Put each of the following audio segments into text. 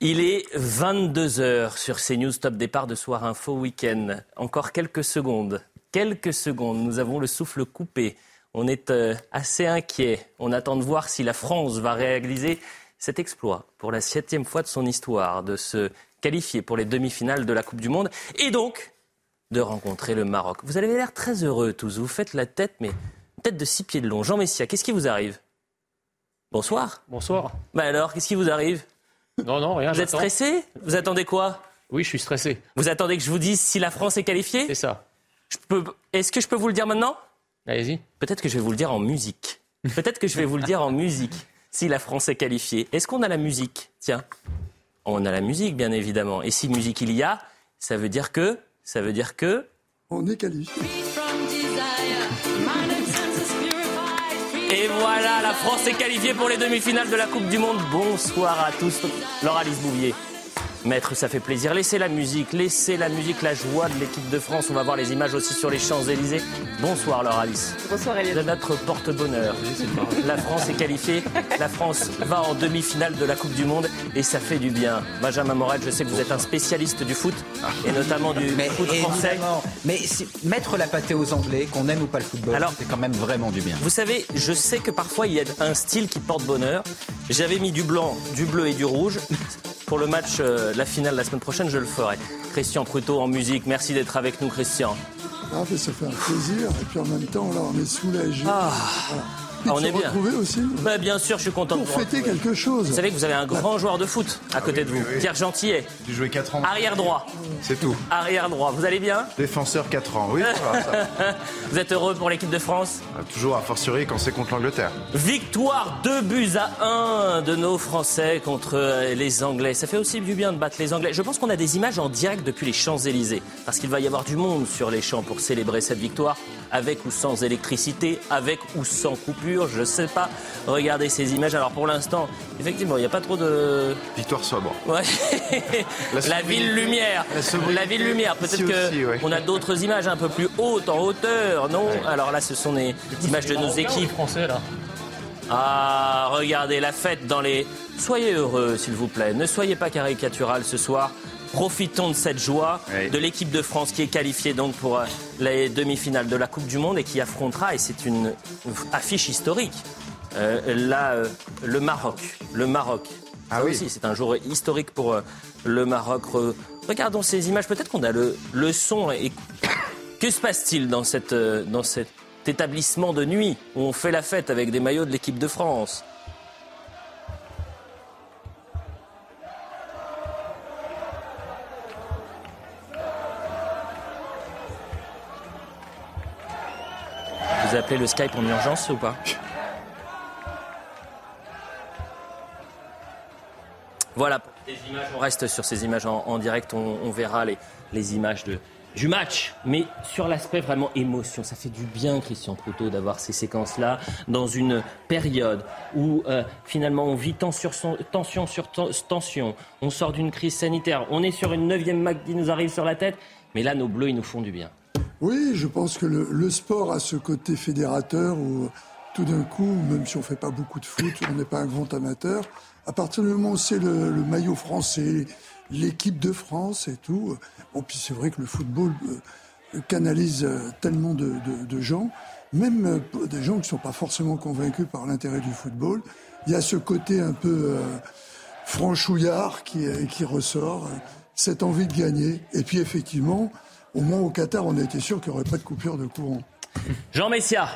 Il est 22h sur CNews, top départ de Soir Info Week-end. Encore quelques secondes. Quelques secondes. Nous avons le souffle coupé. On est euh, assez inquiet. On attend de voir si la France va réaliser cet exploit pour la septième fois de son histoire, de se qualifier pour les demi-finales de la Coupe du Monde et donc de rencontrer le Maroc. Vous avez l'air très heureux tous. Vous faites la tête, mais tête de six pieds de long. Jean Messia, qu'est-ce qui vous arrive? Bonsoir. Bonsoir. Bah alors, qu'est-ce qui vous arrive? Non, non, rien. Vous êtes stressé? Vous attendez quoi? Oui, je suis stressé. Vous attendez que je vous dise si la France est qualifiée? C'est ça. Je peux- Est-ce que je peux vous le dire maintenant? Allez-y. Peut-être que je vais vous le dire en musique. Peut-être que je vais vous le dire en musique, si la France est qualifiée. Est-ce qu'on a la musique? Tiens, on a la musique, bien évidemment. Et si musique il y a, ça veut dire que, ça veut dire que, On est qualifié. Voilà, la France est qualifiée pour les demi-finales de la Coupe du Monde. Bonsoir à tous. Laura Alice Bouvier. Maître, ça fait plaisir. Laissez la musique, laissez la musique, la joie de l'équipe de France. On va voir les images aussi sur les Champs-Élysées. Bonsoir, Laura Alice. Bonsoir Elliot. de notre porte-bonheur. La France est qualifiée. La France va en demi-finale de la Coupe du Monde et ça fait du bien. Benjamin Morel, je sais que vous êtes un spécialiste du foot et notamment du Mais foot français. évidemment, mais si- mettre la pâtée aux Anglais, qu'on aime ou pas le football, Alors- c'est quand même vraiment du bien. Vous savez, je sais que parfois il y a un style qui porte bonheur. J'avais mis du blanc, du bleu et du rouge. Pour le match, euh, la finale la semaine prochaine, je le ferai. Christian Prutot en musique, merci d'être avec nous, Christian. Ah, mais ça fait un plaisir. Et puis en même temps, là, on est soulagé. Ah. Voilà. Ah, on est bien. aussi Bah, bien sûr, je suis content de pour vous fêter retrouver. quelque chose. Vous savez que vous avez un grand joueur de foot à côté de vous, Pierre Gentillet, J'ai joué 4 ans. arrière droit. C'est tout. Arrière droit, vous allez bien? Défenseur 4 ans. Oui, ça va. Vous êtes heureux pour l'équipe de France? Ah, Toujours à fortiori quand c'est contre l'Angleterre. Victoire 2 buts à 1 de nos Français contre euh, les Anglais. Ça fait aussi du bien de battre les Anglais. Je pense qu'on a des images en direct depuis les Champs-Élysées. Parce qu'il va y avoir du monde sur les champs pour célébrer cette victoire. Avec ou sans électricité, avec ou sans coupure, je sais pas. Regardez ces images. Alors pour l'instant, effectivement, il n'y a pas trop de... Victoire sobre. Ouais. La ville lumière. La ville lumière. Peut-être Ici que aussi, ouais. on a d'autres images un peu plus hautes en hauteur, non Alors là, ce sont des images de nos équipes. français là. Ah, regardez la fête dans les. Soyez heureux, s'il vous plaît. Ne soyez pas caricatural ce soir. Profitons de cette joie Oui. de l'équipe de France qui est qualifiée donc pour euh, les demi-finales de la Coupe du Monde et qui affrontera, et c'est une affiche historique, euh, là, euh, le Maroc. Le Maroc. Ah Ça oui. aussi, c'est un jour historique pour euh, le Maroc. Re- Regardons ces images. Peut-être qu'on a le, le son. Et... Que se passe-t-il dans, cette, euh, dans cet établissement de nuit où on fait la fête avec des maillots de l'équipe de France? Vous appelez le Skype en urgence ou pas Voilà, les images, on reste sur ces images en, direct, on, verra les, images de, du match, mais sur l'aspect vraiment émotion. Ça fait du bien, Christian Proutot, d'avoir ces séquences-là dans une période où euh, finalement on vit tension sur, tension sur ten- tension, on sort d'une crise sanitaire, on est sur une neuvième vague qui nous arrive sur la tête, mais là nos bleus, ils nous font du bien. Oui, je pense que le, le sport a ce côté fédérateur où tout d'un coup, même si on fait pas beaucoup de foot, on n'est pas un grand amateur, à partir du moment où c'est le, le maillot français, l'équipe de France et tout, bon, puis c'est vrai que le football euh, canalise euh, tellement de, de- de gens, même euh, des gens qui ne sont pas forcément convaincus par l'intérêt du football. Il y a ce côté un peu euh, franchouillard qui, euh, qui ressort, euh, cette envie de gagner. Et puis effectivement, au moins au Qatar, on a été sûr qu'il n'y aurait pas de coupure de courant. Jean Messia,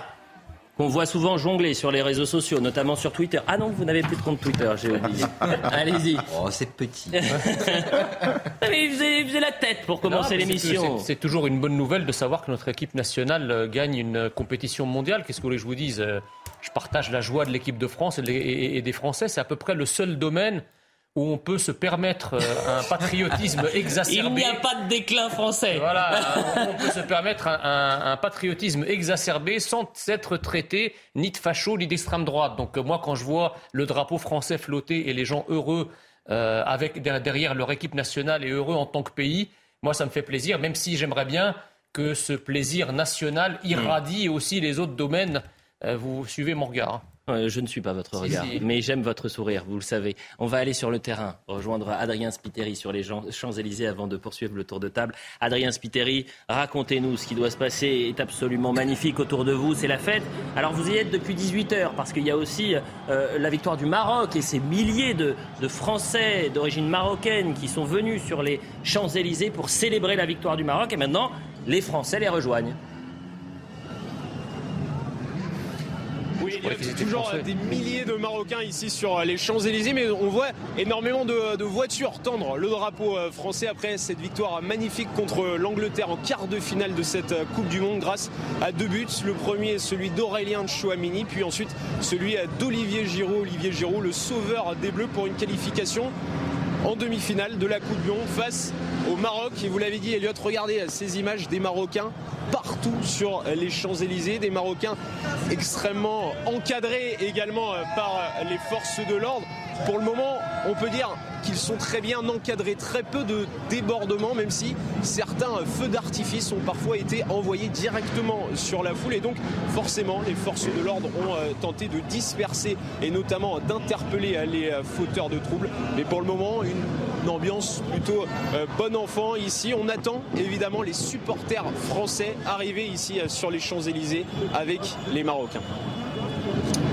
qu'on voit souvent jongler sur les réseaux sociaux, notamment sur Twitter. Ah non, vous n'avez plus de compte Twitter, j'ai oublié. Allez-y. Oh, c'est petit. Mais il faisait, il faisait la tête pour commencer l'émission. c'est- C'est toujours une bonne nouvelle de savoir que notre équipe nationale euh, gagne une euh, compétition mondiale. Qu'est-ce que vous voulez que je vous dise euh, je partage la joie de l'équipe de France et des Français. C'est à peu près le seul domaine où on peut se permettre euh, un patriotisme exacerbé. Il n'y a pas de déclin français. Voilà, on- peut se permettre un, un- un patriotisme exacerbé sans être traité ni de facho ni d'extrême droite. Donc euh, moi, quand je vois le drapeau français flotter et les gens heureux euh, avec der- derrière leur équipe nationale et heureux en tant que pays, moi ça me fait plaisir, même si j'aimerais bien que ce plaisir national irradie aussi les autres domaines. Euh, vous suivez mon regard. hein. Euh, je ne suis pas votre regard, si. mais j'aime votre sourire, vous le savez. On va aller sur le terrain, rejoindre Adrien Spiteri sur les Champs- Champs-Élysées avant de poursuivre le tour de table. Adrien Spiteri, racontez-nous ce qui doit se passer, est absolument magnifique autour de vous, c'est la fête. Alors vous y êtes depuis 18 heures, parce qu'il y a aussi euh, la victoire du Maroc et ces milliers de, de Français d'origine marocaine qui sont venus sur les Champs-Élysées pour célébrer la victoire du Maroc, et maintenant les Français les rejoignent. Oui, il y a toujours Français. des milliers de Marocains ici sur les Champs-Élysées, mais on voit énormément de, de voitures tendre le drapeau euh, français après cette victoire magnifique contre l'Angleterre en quart de finale de cette euh, Coupe du Monde grâce à deux buts. Le premier, celui d'Aurélien Chouamini, puis ensuite celui euh, d'Olivier Giroud. Olivier Giroud, le sauveur des Bleus pour une qualification en demi-finale de la Coupe du Monde face au Maroc. Et vous l'avez dit, Elliot, regardez ces images des Marocains partout sur les Champs-Élysées, des Marocains extrêmement encadrés également euh, par euh, les forces de l'ordre. Pour le moment, on peut dire qu'ils sont très bien encadrés, très peu de débordements, même si certains feux d'artifice ont parfois été envoyés directement sur la foule. Et donc, forcément, les forces de l'ordre ont euh, tenté de disperser et notamment d'interpeller euh, les euh, fauteurs de troubles. Mais pour le moment, une, ambiance plutôt euh, bon enfant ici. On attend évidemment les supporters français arriver ici sur les Champs-Élysées avec les Marocains.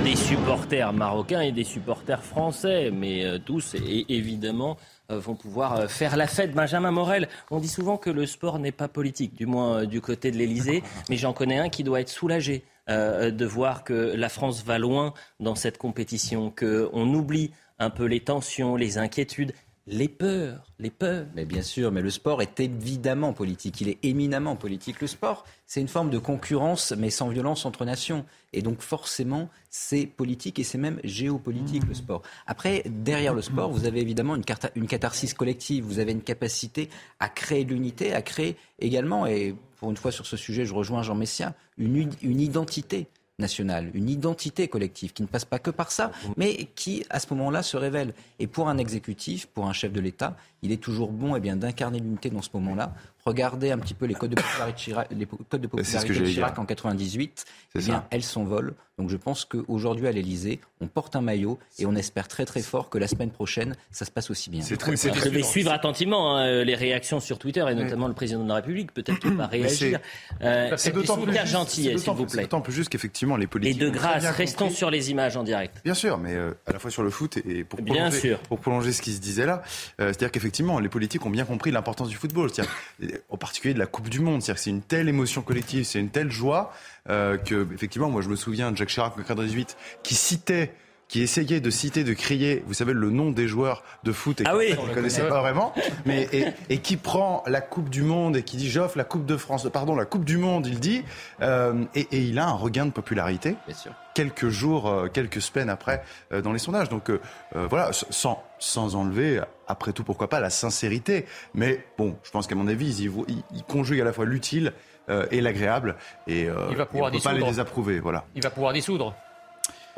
Des supporters marocains et des supporters français, mais euh, tous, et, évidemment, euh, vont pouvoir euh, faire la fête. Benjamin Morel, on dit souvent que le sport n'est pas politique, du moins du côté de l'Elysée, mais j'en connais un qui doit être soulagé de voir que la France va loin dans cette compétition, qu'on oublie un peu les tensions, les inquiétudes, les peurs, les peurs. Mais bien sûr, mais le sport est évidemment politique. Il est éminemment politique. Le sport, c'est une forme de concurrence, mais sans violence entre nations. Et donc forcément, c'est politique et c'est même géopolitique le sport. Après, derrière le sport, vous avez évidemment une, catharsis collective. Vous avez une capacité à créer de l'unité, à créer également, et pour une fois sur ce sujet, je rejoins Jean Messia, une identité nationale, une identité collective qui ne passe pas que par ça, mais qui, à ce moment-là, se révèle. Et pour un exécutif, pour un chef de l'État, il est toujours bon eh bien, d'incarner l'unité dans ce moment-là. Regardez un petit peu les codes de popularité de Chirac, les codes de popularité de en 98. C'est Eh bien, ça. elles s'envolent. Donc je pense qu'aujourd'hui, à l'Élysée, on porte un maillot et on espère très très fort que la semaine prochaine, ça se passe aussi bien. C'est très, c'est Je très vais suivre attentivement hein, les réactions sur Twitter et notamment le président de la République, peut-être qu'il va réagir. Euh, C'est d'autant plus Gentil, s'il vous plaît. D'autant plus juste qu'effectivement les Et politiques. de ont très grâce, restons compris- sur les images en direct. Bien sûr, mais euh, à la fois sur le foot et pour Bien prolonger, sûr. pour prolonger ce qui se disait là, euh, c'est-à-dire qu'effectivement, les politiques ont bien compris l'importance du football, euh, en particulier de la Coupe du Monde. C'est-à-dire que c'est une telle émotion collective, c'est une telle joie euh, que, effectivement, moi je me souviens de Jacques Chirac en 98 qui citait qui essayait de citer, de crier, vous savez, le nom des joueurs de foot et Ah oui. ne connaissait pas vraiment, mais et, et qui prend la Coupe du Monde et qui dit j'offre la Coupe de France, pardon, la Coupe du Monde, il dit, euh, et, et il a un regain de popularité Bien sûr. quelques jours, euh, quelques semaines après euh, dans les sondages. Donc euh, euh, voilà, sans, sans enlever, après tout, pourquoi pas, la sincérité. Mais bon, je pense qu'à mon avis, ils, vo- ils- ils conjuguent à la fois l'utile euh, et l'agréable. Et, euh, Il va pouvoir et on peut pas les dissoudre. désapprouver. Voilà. Il va pouvoir dissoudre.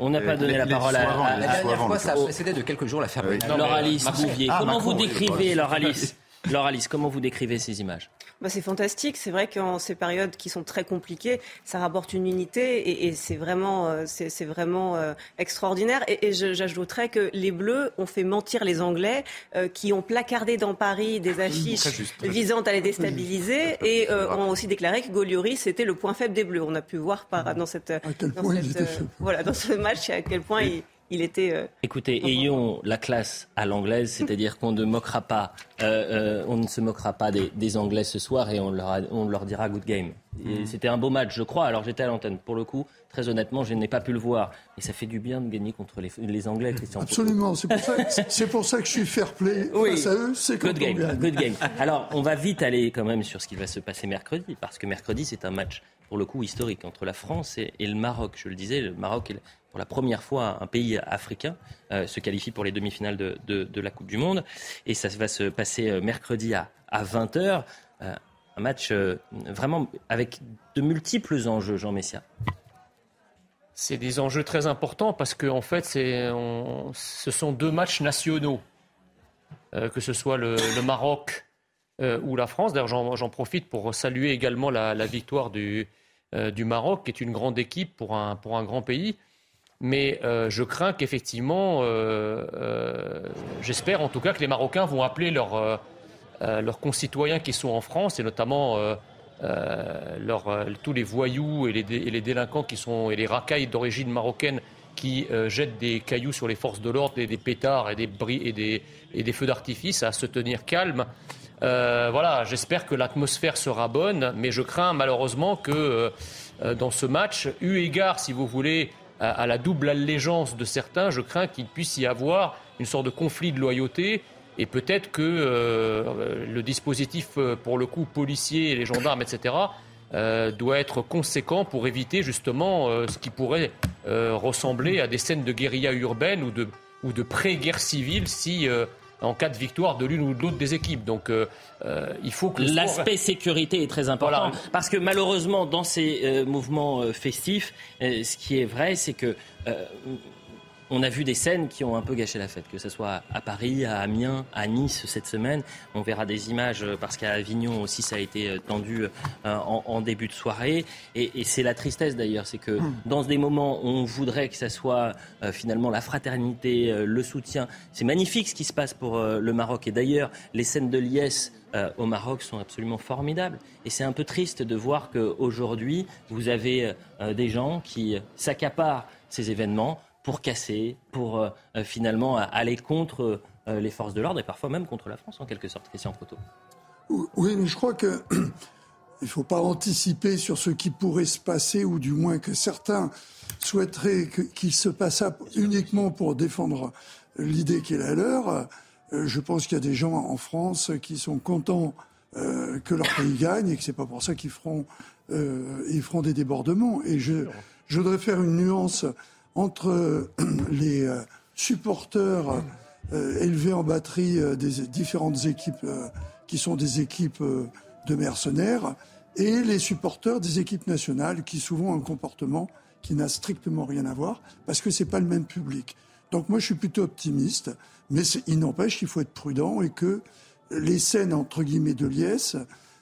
On n'a pas Les- donné la parole à, avant, La dernière fois, ça précédé de quelques jours la ferme. Oui. Non, Laure mais, Alice. Bouvier. Comment vous décrivez. Laure Alice Laure Alice, comment vous décrivez ces images? Bah, c'est fantastique. C'est vrai qu'en ces périodes qui sont très compliquées, ça rapporte une unité et, et c'est vraiment, euh, c'est, c'est vraiment euh, extraordinaire. Et, et j'ajouterais que les Bleus ont fait mentir les Anglais euh, qui ont placardé dans Paris des affiches Très juste, très juste. visant à les déstabiliser et euh, ont aussi déclaré que Golioris c'était le point faible des Bleus. On a pu voir par, dans cette, dans cette, euh, voilà, dans ce match à quel point il, il était. euh, Écoutez, ayons la classe à l'anglaise, c'est-à-dire qu'on ne moquera pas, euh, euh, on ne se moquera pas des, des Anglais ce soir et on leur, a- on leur dira good game. Mm. C'était un beau match, je crois. Alors j'étais à l'antenne. Pour le coup, très honnêtement, je n'ai pas pu le voir. Et ça fait du bien de gagner contre les, Anglais, Christian. Absolument. C'est pour, pour, ça que je suis fair play face à eux. C'est good game. Good game. Alors, on va vite aller quand même sur ce qui va se passer mercredi, parce que mercredi, c'est un match pour le coup historique entre la France et, le Maroc. Je le disais, le Maroc est pour la première fois un pays africain euh, se qualifie pour les demi-finales de, la Coupe du Monde. Et ça va se passer euh, mercredi à, à 20h un match euh, vraiment avec de multiples enjeux, Jean Messia. C'est des enjeux très importants parce que en fait, ce sont deux matchs nationaux, euh, que ce soit le, Maroc euh, ou la France. D'ailleurs, j'en profite pour saluer également la, victoire du, du, Maroc, qui est une grande équipe pour un, pour un grand pays. Mais je crains qu'effectivement, j'espère en tout cas que les Marocains vont appeler leur euh, leurs concitoyens qui sont en France, et notamment euh, euh, tous les voyous et les, délinquants qui sont, et les racailles d'origine marocaine qui jettent des cailloux sur les forces de l'ordre, et des pétards et des, et des, et des feux d'artifice, à se tenir calme. voilà, j'espère que l'atmosphère sera bonne, mais je crains malheureusement que dans ce match, eu égard, si vous voulez, à la double allégeance de certains, je crains qu'il puisse y avoir une sorte de conflit de loyauté et peut-être que euh, le dispositif, euh, pour le coup, policier, les gendarmes, etc., euh, doit être conséquent pour éviter justement ce qui pourrait ressembler à des scènes de guérilla urbaine ou de, ou de pré-guerre civile si en cas de victoire de l'une ou de l'autre des équipes. Donc il faut que l'aspect sécurité est très important parce que malheureusement dans ces mouvements festifs, ce qui est vrai, c'est que on a vu des scènes qui ont un peu gâché la fête, que ce soit à Paris, à Amiens, à Nice cette semaine. On verra des images euh, parce qu'à Avignon aussi ça a été euh, tendu euh, en, début de soirée. Et, c'est la tristesse d'ailleurs, c'est que hmm. dans des moments où on voudrait que ça soit finalement la fraternité, le soutien, c'est magnifique ce qui se passe pour le Maroc. Et d'ailleurs, les scènes de liesse au Maroc sont absolument formidables. Et c'est un peu triste de voir qu'aujourd'hui, vous avez des gens qui s'accaparent ces événements pour casser, pour euh, euh, finalement aller contre euh, les forces de l'ordre et parfois même contre la France en quelque sorte, Christian Proto. Oui, mais je crois que il ne faut pas anticiper sur ce qui pourrait se passer, ou du moins que certains souhaiteraient qu'il se passe uniquement pour défendre l'idée qui est la leur. Je pense qu'il y a des gens en France qui sont contents que leur pays gagne et que c'est pas pour ça qu'ils feront, ils feront des débordements. Et je, je voudrais faire une nuance entre euh, les euh, supporters euh, élevés en batterie des différentes équipes qui sont des équipes de mercenaires et les supporters des équipes nationales qui souvent ont un comportement qui n'a strictement rien à voir parce que c'est pas le même public. Donc moi je suis plutôt optimiste, mais il n'empêche qu'il faut être prudent et que les scènes entre guillemets de liesse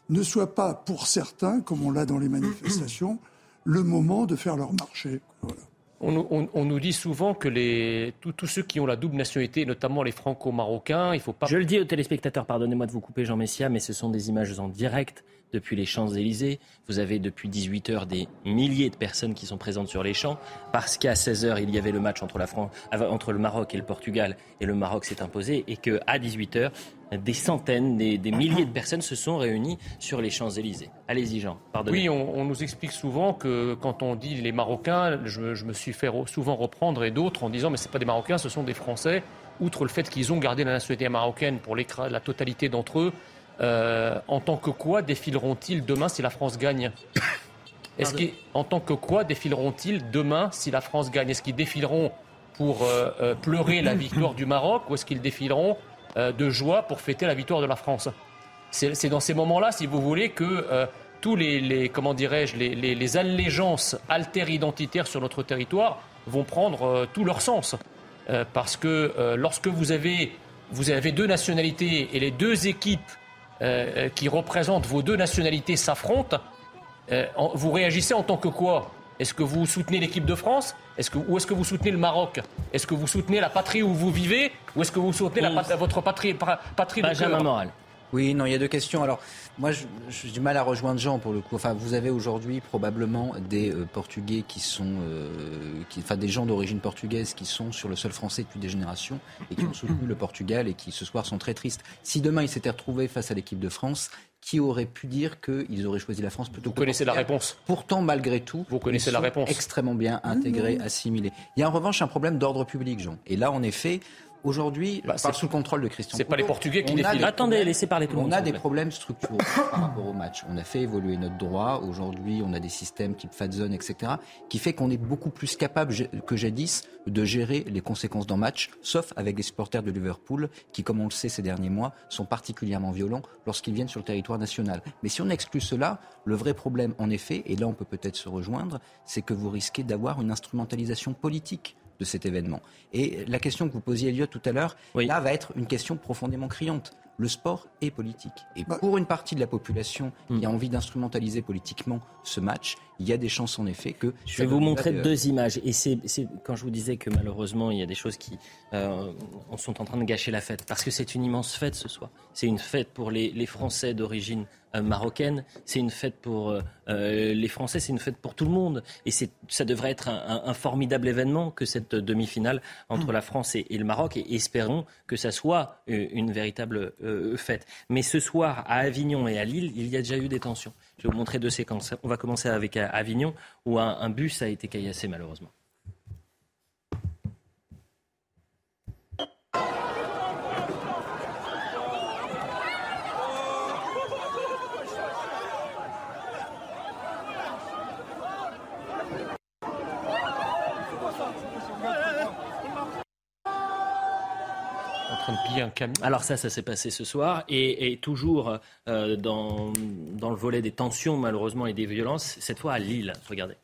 ne soient pas pour certains, comme on l'a dans les manifestations, le moment de faire leur marché. Voilà. On, nous dit souvent que tous ceux qui ont la double nationalité, notamment les franco-marocains, il faut pas. Je le dis aux téléspectateurs, pardonnez-moi de vous couper, Jean Messia, mais ce sont des images en direct depuis les Champs-Élysées. Vous avez depuis 18 heures des milliers de personnes qui sont présentes sur les champs parce qu'à 16 heures, il y avait le match entre, la France, entre le Maroc et le Portugal et le Maroc s'est imposé et qu'à 18 heures, des centaines, des, milliers de personnes se sont réunies sur les Champs-Élysées. Allez-y, Jean. Oui, on, nous explique souvent que quand on dit les Marocains, je, me suis fait souvent reprendre et d'autres en disant mais ce pas des Marocains, ce sont des Français. Outre le fait qu'ils ont gardé la nationalité marocaine pour la totalité d'entre eux, euh, en tant que quoi défileront-ils demain si la France gagne Est-ce en tant que quoi défileront-ils demain si la France gagne Est-ce qu'ils défileront pour euh, euh, pleurer la victoire du Maroc ou est-ce qu'ils défileront euh, de joie pour fêter la victoire de la France? C'est dans ces moments-là, si vous voulez, que euh, tous les, comment dirais-je, les, allégeances alter-identitaires sur notre territoire vont prendre euh, tout leur sens. parce que lorsque vous avez, vous avez deux nationalités et les deux équipes qui représentent vos deux nationalités s'affrontent, vous réagissez en tant que quoi? Est-ce que vous soutenez l'équipe de France? Est-ce que, Ou est-ce que vous soutenez le Maroc? Est-ce que vous soutenez la patrie où vous vivez? Ou est-ce que vous soutenez la votre patrie, patrie Benjamin Moral. Oui, non, il y a deux questions. Alors, moi, j'ai du mal à rejoindre Jean pour le coup. Enfin, vous avez aujourd'hui probablement des euh, Portugais qui sont, euh, qui, enfin, des gens d'origine portugaise qui sont sur le sol français depuis des générations et qui ont soutenu le Portugal et qui ce soir sont très tristes. Si demain ils s'étaient retrouvés face à l'équipe de France, qui aurait pu dire qu'ils auraient choisi la France plutôt Vous connaissez la réponse. Pourtant, malgré tout, vous connaissez ils la réponse. extrêmement bien intégrés, assimilés. Il y a en revanche un problème d'ordre public, Jean. Et là, en effet, Aujourd'hui, bah, c'est sous le contrôle de Christian. C'est pas les Portugais qui défilent. Attendez, laissez parler tout le monde. On a des problèmes structurels par rapport au match. On a fait évoluer notre droit. Aujourd'hui, on a des systèmes type fat zone, etc., qui fait qu'on est beaucoup plus capable que jadis de gérer les conséquences d'un match, sauf avec les supporters de Liverpool, qui, comme on le sait ces derniers mois, sont particulièrement violents lorsqu'ils viennent sur le territoire national. Mais si on exclut cela, le vrai problème, en effet, et là on peut peut-être se rejoindre, c'est que vous risquez d'avoir une instrumentalisation politique de cet événement. Et la question que vous posiez, Elliot, tout à l'heure, là va être une question profondément criante. Le sport est politique. Et bah. pour une partie de la population qui a hmm. envie d'instrumentaliser politiquement ce match, il y a des chances en effet que... Je vais vous montrer deux images. Et c'est quand je vous disais que malheureusement, il y a des choses qui euh, sont en train de gâcher la fête. Parce que c'est une immense fête ce soir. C'est une fête pour les, les Français d'origine euh, marocaine, c'est une fête pour euh, euh, les Français, c'est une fête pour tout le monde. Et ça devrait être un, formidable événement que cette demi-finale entre la France et, le Maroc. Et espérons que ça soit une véritable fête. Mais ce soir, à Avignon et à Lille, il y a déjà eu des tensions. Je vais vous montrer deux séquences. On va commencer avec Avignon, où un bus a été caillassé malheureusement. Alors ça, ça s'est passé ce soir. Et, toujours euh, dans, dans le volet des tensions, malheureusement, et des violences, cette fois à Lille. Regardez.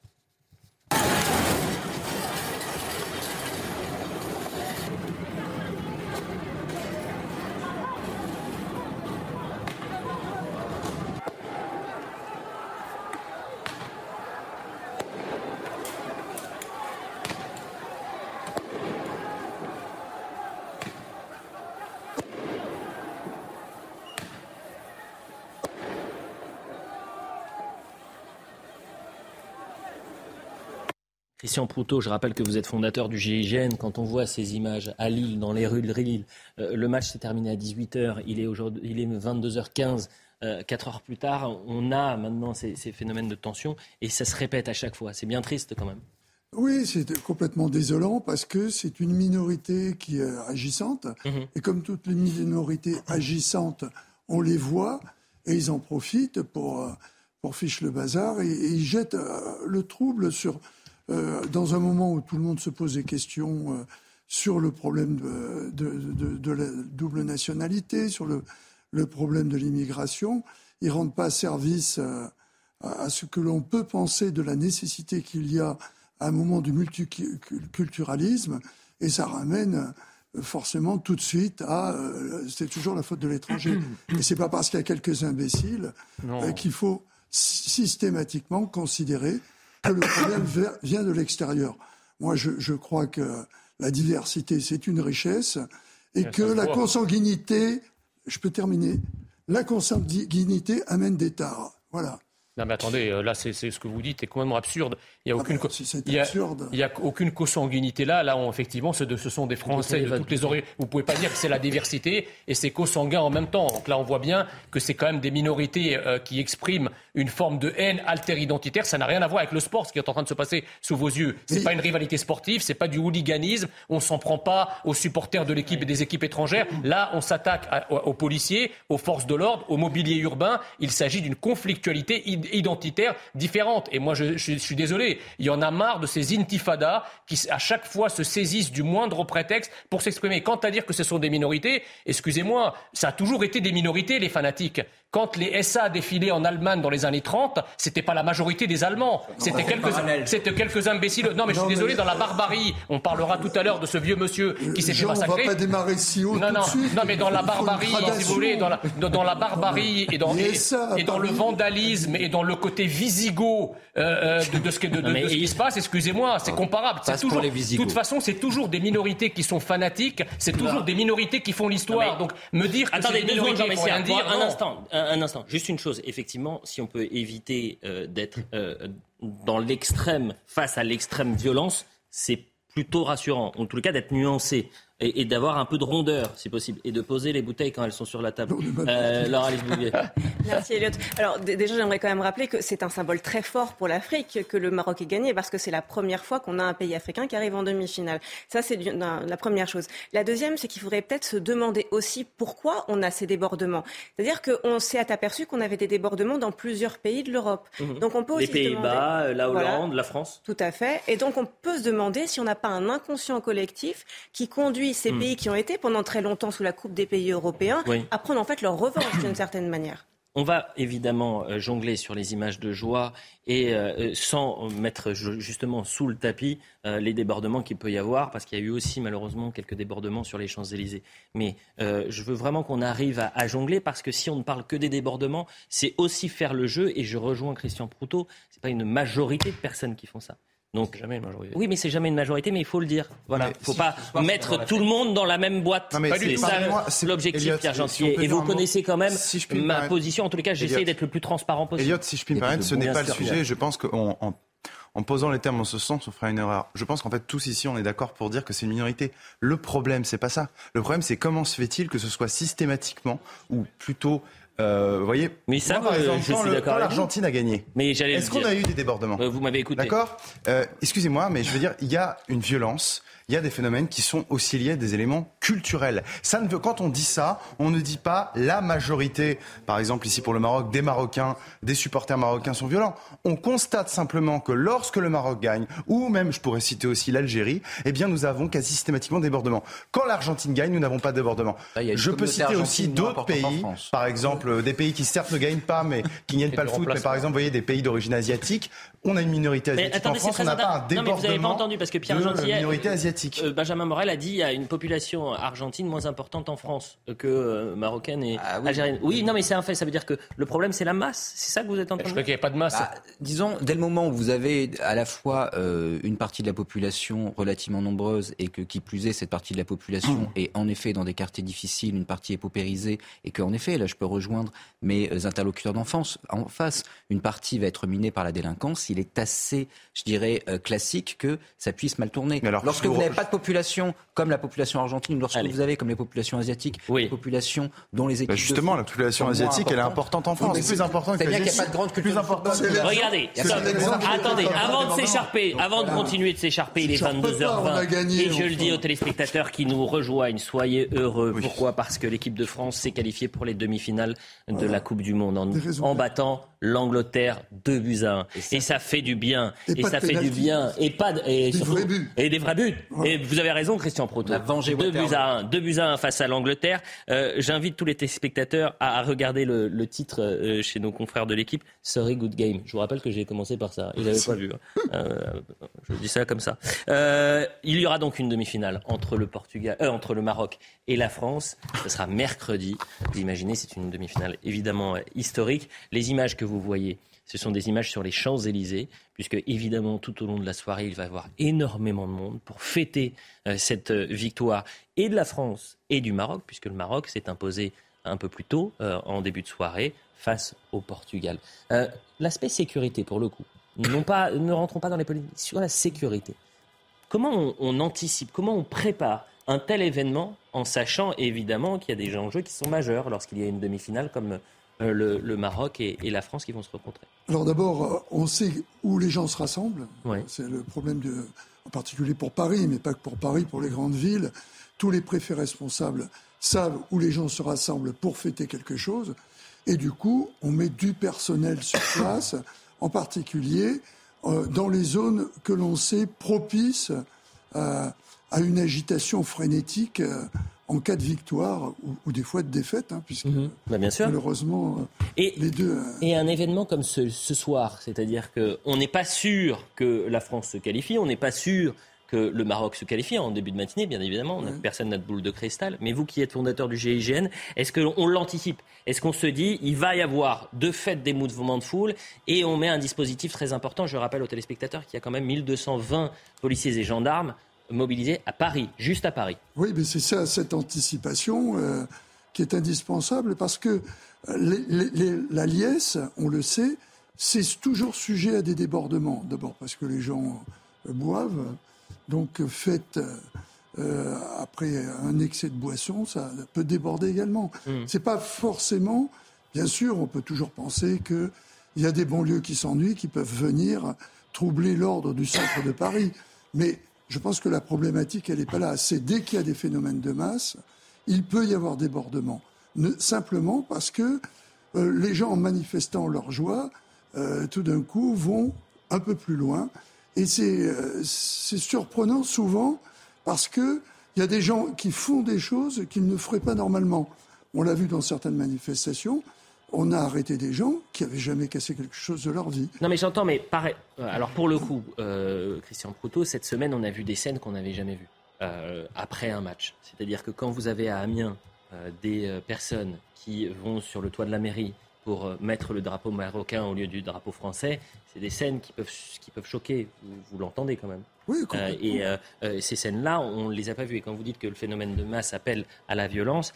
Christian Proutot, je rappelle que vous êtes fondateur du GIGN. Quand on voit ces images à Lille, dans les rues de Lille, euh, le match s'est terminé à 18h, il est, aujourd'hui, il est 22h15. Euh, quatre heures plus tard, on a maintenant ces, phénomènes de tension et ça se répète à chaque fois. C'est bien triste quand même. Oui, c'est complètement désolant parce que c'est une minorité qui est agissante. Mhm. Et comme toutes les minorités agissantes, on les voit et ils en profitent pour, euh, pour fiche le bazar et ils jettent le trouble sur, euh, dans un moment où tout le monde se pose des questions euh, sur le problème de, la double nationalité, sur le, problème de l'immigration, ils ne rendent pas service euh, à ce que l'on peut penser de la nécessité qu'il y a à un moment du multiculturalisme, et ça ramène forcément tout de suite à c'est toujours la faute de l'étranger. Et c'est pas parce qu'il y a quelques imbéciles qu'il faut systématiquement considérer que le problème vient de l'extérieur. Moi, je, crois que la diversité, c'est une richesse et que la consanguinité, je peux terminer, la consanguinité amène des tares. Voilà. Non mais attendez, euh, là c'est ce que vous dites est complètement absurde. Il n'y a, aucune, il y a, aucune consanguinité là. Là, effectivement, ce, ce, sont des Français de toutes les oreilles. Vous pouvez pas dire que c'est la diversité et c'est consanguin en même temps. Donc là, on voit bien que c'est quand même des minorités euh, qui expriment une forme de haine alter-identitaire. Ça n'a rien à voir avec le sport, ce qui est en train de se passer sous vos yeux. C'est pas une rivalité sportive, c'est pas du hooliganisme. On s'en prend pas aux supporters de l'équipe et des équipes étrangères. Là, on s'attaque aux policiers, aux forces de l'ordre, au mobilier urbain. Il s'agit d'une conflictualité identitaire différente. Et moi, je, je, suis désolé, il y en a marre de ces intifadas qui, à chaque fois, se saisissent du moindre prétexte pour s'exprimer. Quant à dire que ce sont des minorités, excusez-moi, ça a toujours été des minorités, les fanatiques. Quand les SA défilaient en Allemagne dans les années 30, c'était pas la majorité des Allemands. C'était quelques, c'était quelques imbéciles. Non, mais je suis désolé, dans la barbarie, on parlera tout à l'heure de ce vieux monsieur qui s'est fait massacrer. On va pas démarrer si haut non, non, non, mais dans la barbarie, si vous voulez, dans la, dans la barbarie et dans, et, dans le vandalisme et dans le côté visigo euh, de, ce, que, de, ce qui se passe, excusez-moi, c'est comparable. C'est toujours, de toute façon, c'est toujours des minorités qui sont fanatiques, c'est toujours des minorités qui font l'histoire. Donc me dire que Attendez, deux secondes, dire, un instant, un, instant, juste une chose. Effectivement, si on peut éviter d'être dans l'extrême face à l'extrême violence, c'est plutôt rassurant, en tout cas d'être nuancé et, d'avoir un peu de rondeur, si possible, et de poser les bouteilles quand elles sont sur la table. Euh, Laura Alice Bouvier. Merci Elliot. Alors déjà, j'aimerais quand même rappeler que c'est un symbole très fort pour l'Afrique que le Maroc ait gagné, parce que c'est la première fois qu'on a un pays africain qui arrive en demi-finale. Ça, c'est la première chose. La deuxième, c'est qu'il faudrait peut-être se demander aussi pourquoi on a ces débordements. C'est-à-dire qu'on s'est aperçu qu'on avait des débordements dans plusieurs pays de l'Europe. Mhm. Donc on peut aussi les Pays-Bas, la Hollande, la France. Tout à fait. Et donc on peut se demander si on n'a pas un inconscient collectif qui conduit ces hmm. pays qui ont été pendant très longtemps sous la coupe des pays européens à prendre en fait leur revanche d'une certaine manière. On va évidemment euh, jongler sur les images de joie et euh, euh, sans mettre justement sous le tapis les débordements qu'il peut y avoir, parce qu'il y a eu aussi malheureusement quelques débordements sur les Champs-Élysées. Mais je veux vraiment qu'on arrive à, à, jongler, parce que si on ne parle que des débordements, c'est aussi faire le jeu, et je rejoins Christian Proutot, ce n'est pas une majorité de personnes qui font ça. Donc, jamais une majorité. Oui, mais c'est jamais une majorité, mais il faut le dire. Voilà, faut pas mettre tout le monde dans la même boîte. C'est ça l'objectif, Pierre Gentil. et vous connaissez quand même ma position. En tous les cas, j'essaie d'être le plus transparent possible. Elliot, si je puis me permettre, ce n'est pas le sujet. Je pense qu'en en posant les termes en ce sens, on fera une erreur. Je pense qu'en fait, tous ici, on est d'accord pour dire que c'est une minorité. Le problème, c'est pas ça. Le problème, c'est comment se fait-il que ce soit systématiquement, ou plutôt euh, vous voyez, mais ça, par exemple, je suis quand l'Argentine a gagné, est-ce qu'on a eu des débordements euh, Vous m'avez écouté. D'accord. Euh, excusez-moi, mais je veux dire, il y a une violence il y a des phénomènes qui sont aussi liés à des éléments culturels. Ça ne veut, quand on dit ça, on ne dit pas la majorité, par exemple ici pour le Maroc, des Marocains, des supporters marocains sont violents. On constate simplement que lorsque le Maroc gagne, ou même je pourrais citer aussi l'Algérie, eh bien nous avons quasi systématiquement débordement. Quand l'Argentine gagne, nous n'avons pas de débordement. je peux citer aussi d'autres pays, par exemple des pays qui certes ne gagnent pas, mais qui gagnent pas le foot, mais par exemple, vous voyez, des pays d'origine asiatique, on a une minorité asiatique. en France, on n'a pas un débordement. Non, mais vous n'avez pas entendu parce que Pierre Gentil, minorité asiatique. Euh, Benjamin Morel a dit qu'il y a une population argentine moins importante en France que euh, marocaine et ah algérienne. Oui, non, mais c'est un fait. Ça veut dire que le problème, c'est la masse. C'est ça que vous êtes en train de dire. Je crois qu'il n'y a pas de masse. Bah, disons, dès le moment où vous avez à la fois euh, une partie de la population relativement nombreuse et que, qui plus est, cette partie de la population mmh. est en effet dans des quartiers difficiles, une partie est paupérisée et qu'en effet, là, je peux rejoindre mes interlocuteurs d'enfance en face, une partie va être minée par la délinquance. Il est assez, je dirais, classique que ça puisse mal tourner. alors, Lorsque vous n'avez pas de population comme la population argentine, lorsque vous avez comme les populations asiatiques, oui. populations dont les bah, équipes justement, la population asiatique, elle est importante en France. c'est plus important que bien qu'il n'y a pas de grande culture. Regardez, attendez, avant de s'écharper, avant de continuer de s'écharper, il est 22h20 et je le dis aux téléspectateurs qui nous rejoignent, soyez heureux. Pourquoi? Parce que l'équipe de France s'est qualifiée pour les demi-finales de la Coupe du Monde en, battant l'Angleterre 2 buts à 1. Et, ça fait du bien. Et, ça fait du bien. Et pas et, des vrais buts. Et des vrais buts. Et vous avez raison, Christian Proto. Deux buts à un. Deux buts à un face à l'Angleterre. Euh, J'invite tous les téléspectateurs à, regarder le, le titre euh, chez nos confrères de l'équipe. Sorry, good game. Je vous rappelle que j'ai commencé par ça. Et j'avais pas vu. Hein. Euh, je dis ça comme ça. Euh, il y aura donc une demi-finale entre le Portugal, euh, entre le Maroc et la France. Ce sera mercredi. Vous imaginez, c'est une demi-finale évidemment historique. Les images que vous voyez, ce sont des images sur les Champs-Élysées, puisque évidemment tout au long de la soirée, il va y avoir énormément de monde pour fêter euh, cette euh, victoire et de la France et du Maroc, puisque le Maroc s'est imposé un peu plus tôt, euh, en début de soirée, face au Portugal. L'aspect sécurité, pour le coup, non pas, ne rentrons pas dans les politiques, sur la sécurité. Comment on, on anticipe, comment on prépare un tel événement en sachant évidemment qu'il y a des enjeux qui sont majeurs lorsqu'il y a une demi-finale comme euh, le, Maroc et, la France qui vont se rencontrer Alors d'abord, euh, on sait où les gens se rassemblent. C'est le problème de, en particulier pour Paris, mais pas que pour Paris, pour les grandes villes. Tous les préfets responsables savent où les gens se rassemblent pour fêter quelque chose. Et du coup, on met du personnel sur place, en particulier euh, dans les zones que l'on sait propices à une agitation frénétique en cas de victoire ou, des fois de défaite, hein, puisque mhm. bah, bien sûr. malheureusement euh, et, les deux. Euh, et un événement comme ce, ce soir, c'est-à-dire qu'on n'est pas sûr que la France se qualifie, on n'est pas sûr que le Maroc se qualifie en début de matinée, bien évidemment. Personne n'a de boule de cristal. Mais vous qui êtes fondateur du GIGN, est-ce qu'on l'anticipe? Est-ce qu'on se dit il va y avoir de fait des mouvements de foule et on met un dispositif très important? Je rappelle aux téléspectateurs qu'il y a quand même 1220 policiers et gendarmes mobilisés à Paris, juste à Paris. Oui, mais c'est ça, cette anticipation euh, qui est indispensable parce que euh, la liesse, on le sait, c'est toujours sujet à des débordements. D'abord parce que les gens euh, boivent donc faites euh, après un excès de boisson, ça peut déborder également. Ce mm. C'est pas forcément, bien sûr, on peut toujours penser qu'il y a des banlieues qui s'ennuient, qui peuvent venir troubler l'ordre du centre de Paris. Mais je pense que la problématique, elle n'est pas là. C'est dès qu'il y a des phénomènes de masse, il peut y avoir débordement. simplement parce que euh, les gens, en manifestant leur joie, euh, tout d'un coup, vont un peu plus loin et euh, c'est surprenant souvent parce qu'il y a des gens qui font des choses qu'ils ne feraient pas normalement. On l'a vu dans certaines manifestations. On a arrêté des gens qui n'avaient jamais cassé quelque chose de leur vie. Non, mais j'entends, mais pareil. Euh, alors, pour le coup, euh, Christian Proutot, cette semaine, on a vu des scènes qu'on n'avait jamais vues après un match. C'est-à-dire que quand vous avez à Amiens des personnes qui vont sur le toit de la mairie pour mettre le drapeau marocain au lieu du drapeau français, c'est des scènes qui peuvent, qui peuvent choquer. Vous, l'entendez quand même. Oui, euh, et euh, euh, ces scènes-là, on ne les a pas vues. Et quand vous dites que le phénomène de masse appelle à la violence,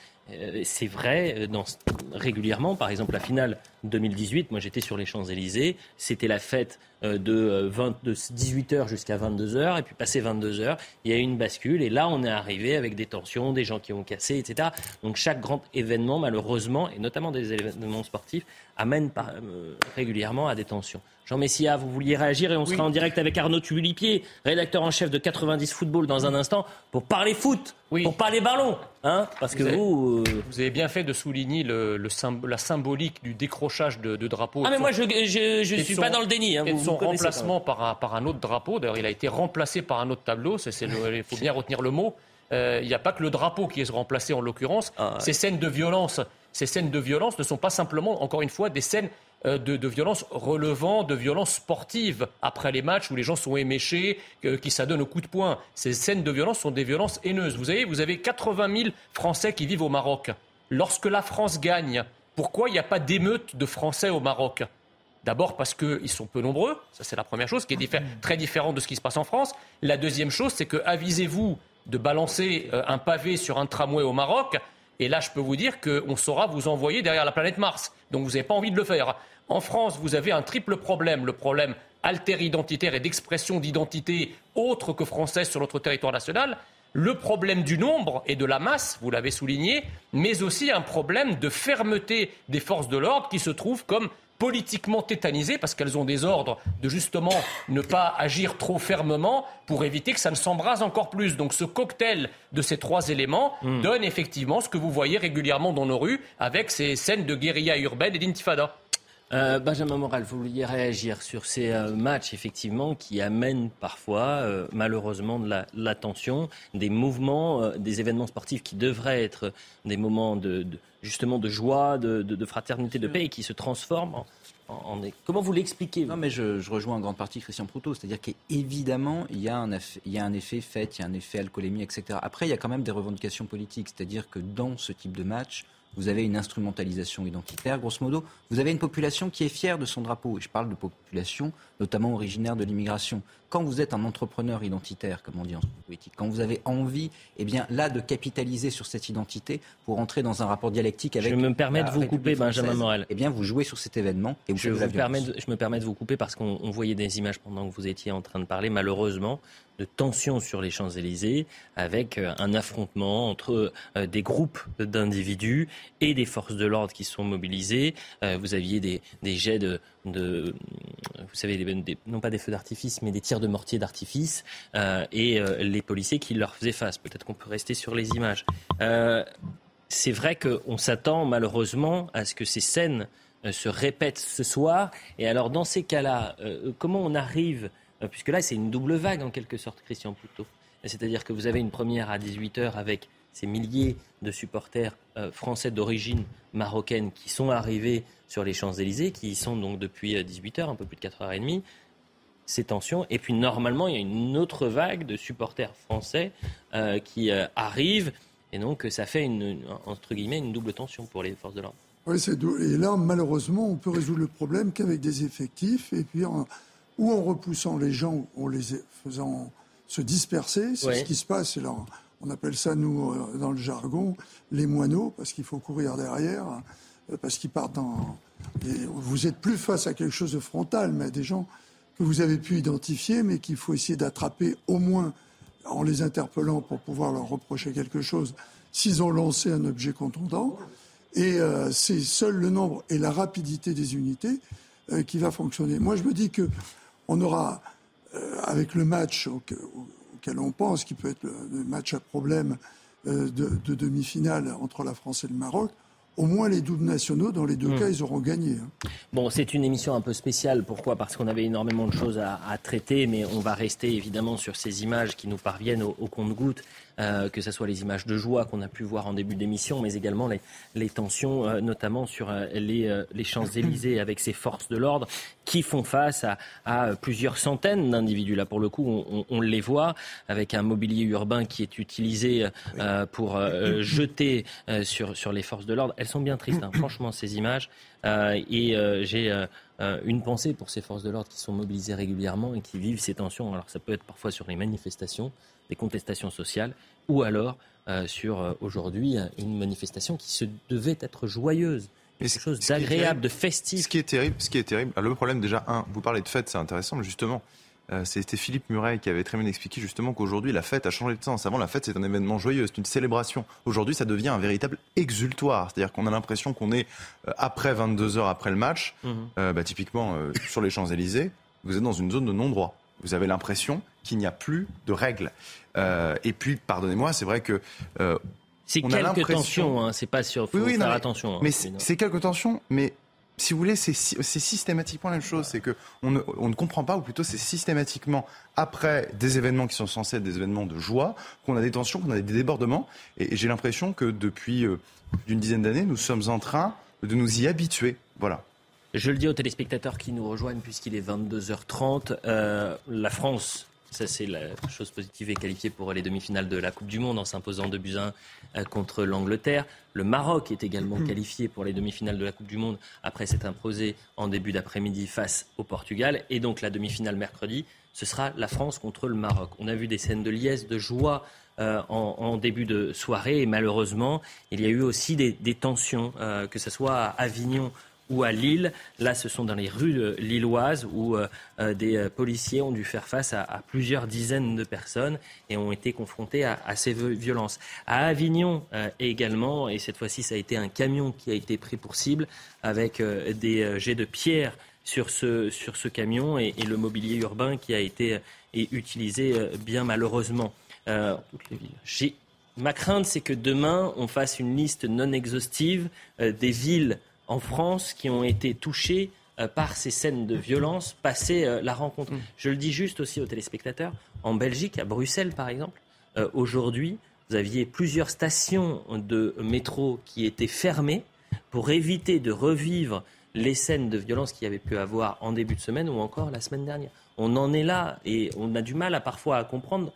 c'est vrai dans, régulièrement. Par exemple, la finale 2018, moi j'étais sur les Champs-Élysées. C'était la fête de, 20, de 18h jusqu'à 22h. Et puis passé 22h, il y a eu une bascule. Et là, on est arrivé avec des tensions, des gens qui ont cassé, etc. Donc chaque grand événement, malheureusement, et notamment des événements sportifs, amène par, régulièrement à des tensions. Jean Messia, vous vouliez réagir et on sera en direct avec Arnaud Tulipier, rédacteur en chef de 90 Football dans un instant, pour parler foot, pour parler ballon. Hein Parce que vous. Euh, vous, avez, bien fait de souligner le, la symbolique du décrochage de, de drapeaux. Ah, mais moi, je ne suis pas dans le déni. Hein, et de son remplacement par, par, un autre drapeau. D'ailleurs, il a été remplacé par un autre tableau. Il faut bien retenir le mot. Euh, il n'y a pas que le drapeau qui est remplacé en l'occurrence. Ah, ces scènes de violence, ces scènes de violence ne sont pas simplement, encore une fois, des scènes de, de violences relevant de violences sportives après les matchs où les gens sont éméchés, qui s'adonnent au coup de poing. Ces scènes de violence sont des violences haineuses. Vous savez, vous avez 80 000 Français qui vivent au Maroc. Lorsque la France gagne, pourquoi il n'y a pas d'émeute de Français au Maroc? D'abord parce qu'ils sont peu nombreux, ça c'est la première chose, qui est très différente de ce qui se passe en France. La deuxième chose, c'est que avisez-vous de balancer euh, un pavé sur un tramway au Maroc, et là je peux vous dire qu'on saura vous envoyer derrière la planète Mars. Donc vous n'avez pas envie de le faire. En France, vous avez un triple problème. Le problème alter-identitaire et d'expression d'identité autre que française sur notre territoire national. Le problème du nombre et de la masse, vous l'avez souligné, mais aussi un problème de fermeté des forces de l'ordre qui se trouvent comme politiquement tétanisées parce qu'elles ont des ordres de justement ne pas agir trop fermement pour éviter que ça ne s'embrase encore plus. Donc ce cocktail de ces trois éléments hmm. donne effectivement ce que vous voyez régulièrement dans nos rues avec ces scènes de guérilla urbaine et d'intifada. Euh, Benjamin Moral, vous vouliez réagir sur ces euh, matchs, effectivement, qui amènent parfois, euh, malheureusement, de la, tension, des mouvements, des événements sportifs qui devraient être des moments de, justement de joie, de, fraternité, de paix, et qui se transforment en, Comment vous l'expliquez Non, mais je, rejoins en grande partie Christian Proutot. C'est-à-dire qu'évidemment, il, il y a un effet fait, il y a un effet alcoolémie, etc. Après, il y a quand même des revendications politiques. C'est-à-dire que dans ce type de match, vous avez une instrumentalisation identitaire. Grosso modo, vous avez une population qui est fière de son drapeau. Et je parle de population notamment originaire de l'immigration. Quand vous êtes un entrepreneur identitaire, comme on dit en politique, quand vous avez envie, eh bien là, de capitaliser sur cette identité pour entrer dans un rapport dialectique avec. Je me permets de vous couper, Benjamin Morel. Eh bien, vous jouez sur cet événement et vous je, vous permets je me permets de vous couper parce qu'on voyait des images pendant que vous étiez en train de parler, malheureusement, de tensions sur les Champs-Élysées avec euh, un affrontement entre euh, des groupes d'individus et des forces de l'ordre qui sont mobilisées. Euh, vous aviez des, jets de, vous savez, non pas des feux d'artifice, mais des tirs de mortier d'artifice, euh, et euh, les policiers qui leur faisaient face. Peut-être qu'on peut rester sur les images. C'est vrai qu'on s'attend malheureusement à ce que ces scènes se répètent ce soir. Et alors, dans ces cas-là, comment on arrive, puisque là, c'est une double vague en quelque sorte, Christian Poutot. C'est-à-dire que vous avez une première à 18h avec ces milliers de supporters français d'origine marocaine qui sont arrivés sur les Champs-Élysées, qui y sont donc depuis 18h, un peu plus de 4h30. ces tensions. Et puis normalement, il y a une autre vague de supporters français euh, qui euh, arrive. Et donc ça fait une, entre guillemets une double tension pour les forces de l'ordre. Oui, et là, malheureusement, on peut résoudre le problème qu'avec des effectifs, et puis ou en repoussant les gens, ou en les faisant se disperser. C'est ce qui se passe. Là, on appelle ça, nous, euh, dans le jargon, les moineaux, parce qu'il faut courir derrière, parce qu'ils partent dans. Vous êtes plus face à quelque chose de frontal, mais à des gens que vous avez pu identifier, mais qu'il faut essayer d'attraper au moins en les interpellant pour pouvoir leur reprocher quelque chose s'ils ont lancé un objet contondant. Et euh, c'est seul le nombre et la rapidité des unités euh, qui va fonctionner. Moi, je me dis que on aura, euh, avec le match auquel on pense, qui peut être le, match à problème de, de demi-finale entre la France et le Maroc, au moins les doubles nationaux, dans les deux hmm. cas, ils auront gagné. Hein. Bon, c'est une émission un peu spéciale. Pourquoi? Parce qu'on avait énormément de choses à, traiter, mais on va rester évidemment sur ces images qui nous parviennent au, compte-gouttes, euh, que ce soit les images de joie qu'on a pu voir en début d'émission, mais également les, tensions, euh, notamment sur euh, les, Champs-Élysées avec ces forces de l'ordre qui font face à, plusieurs centaines d'individus. Là, pour le coup, on, les voit avec un mobilier urbain qui est utilisé pour jeter sur, sur les forces de l'ordre elles sont bien tristes, hein. franchement, ces images. Euh, et euh, j'ai euh, une pensée pour ces forces de l'ordre qui sont mobilisées régulièrement et qui vivent ces tensions. Alors ça peut être parfois sur les manifestations, des contestations sociales, ou alors sur aujourd'hui une manifestation qui se devait être joyeuse. Quelque chose d'agréable, de festif. Ce qui est terrible, ce qui est terrible. le problème déjà, un, vous parlez de fête, c'est intéressant, mais justement, c'était Philippe Muret qui avait très bien expliqué justement qu'aujourd'hui la fête a changé de sens. Avant la fête c'est un événement joyeux, c'est une célébration. Aujourd'hui ça devient un véritable exultoire. C'est-à-dire qu'on a l'impression qu'on est euh, après 22 heures après le match, mhm. euh, bah, typiquement sur les Champs-Élysées, vous êtes dans une zone de non-droit. Vous avez l'impression qu'il n'y a plus de règles. et puis, pardonnez-moi, c'est vrai que c'est quelques tensions, hein, c'est pas sûr. Faut oui, faire attention. Hein, mais c'est quelques tensions, mais si vous voulez, c'est systématiquement la même chose. C'est qu'on ne, on ne comprend pas, ou plutôt c'est systématiquement après des événements qui sont censés être des événements de joie, qu'on a des tensions, qu'on a des débordements. Et, j'ai l'impression que depuis euh, une dizaine d'années, nous sommes en train de nous y habituer. Voilà. Je le dis aux téléspectateurs qui nous rejoignent, puisqu'il est 22h30. Euh, la France ça, c'est la chose positive et qualifiée pour les demi-finales de la Coupe du Monde en s'imposant de buts 1 euh, contre l'Angleterre. Le Maroc est également mm. qualifié pour les demi-finales de la Coupe du Monde après s'être imposé en début d'après-midi face au Portugal. Et donc la demi-finale mercredi, ce sera la France contre le Maroc. On a vu des scènes de liesse, de joie euh, en, début de soirée et malheureusement, il y a eu aussi des, tensions, euh, que ce soit à Avignon ou à Lille. Là, ce sont dans les rues lilloises où euh, euh, des policiers ont dû faire face à, plusieurs dizaines de personnes et ont été confrontés à, ces violences. À Avignon euh, également, et cette fois-ci, ça a été un camion qui a été pris pour cible avec des jets de pierre sur ce, sur ce camion et, le mobilier urbain qui a été utilisé bien malheureusement. Ma crainte, c'est que demain, on fasse une liste non exhaustive des villes en France qui ont été touchés euh, par ces scènes de violence passées euh, la rencontre. Mm. Je le dis juste aussi aux téléspectateurs, en Belgique, à Bruxelles par exemple, euh, aujourd'hui, vous aviez plusieurs stations de métro qui étaient fermées pour éviter de revivre les scènes de violence qu'il y avait pu avoir en début de semaine ou encore la semaine dernière. On en est là et on a du mal à parfois à comprendre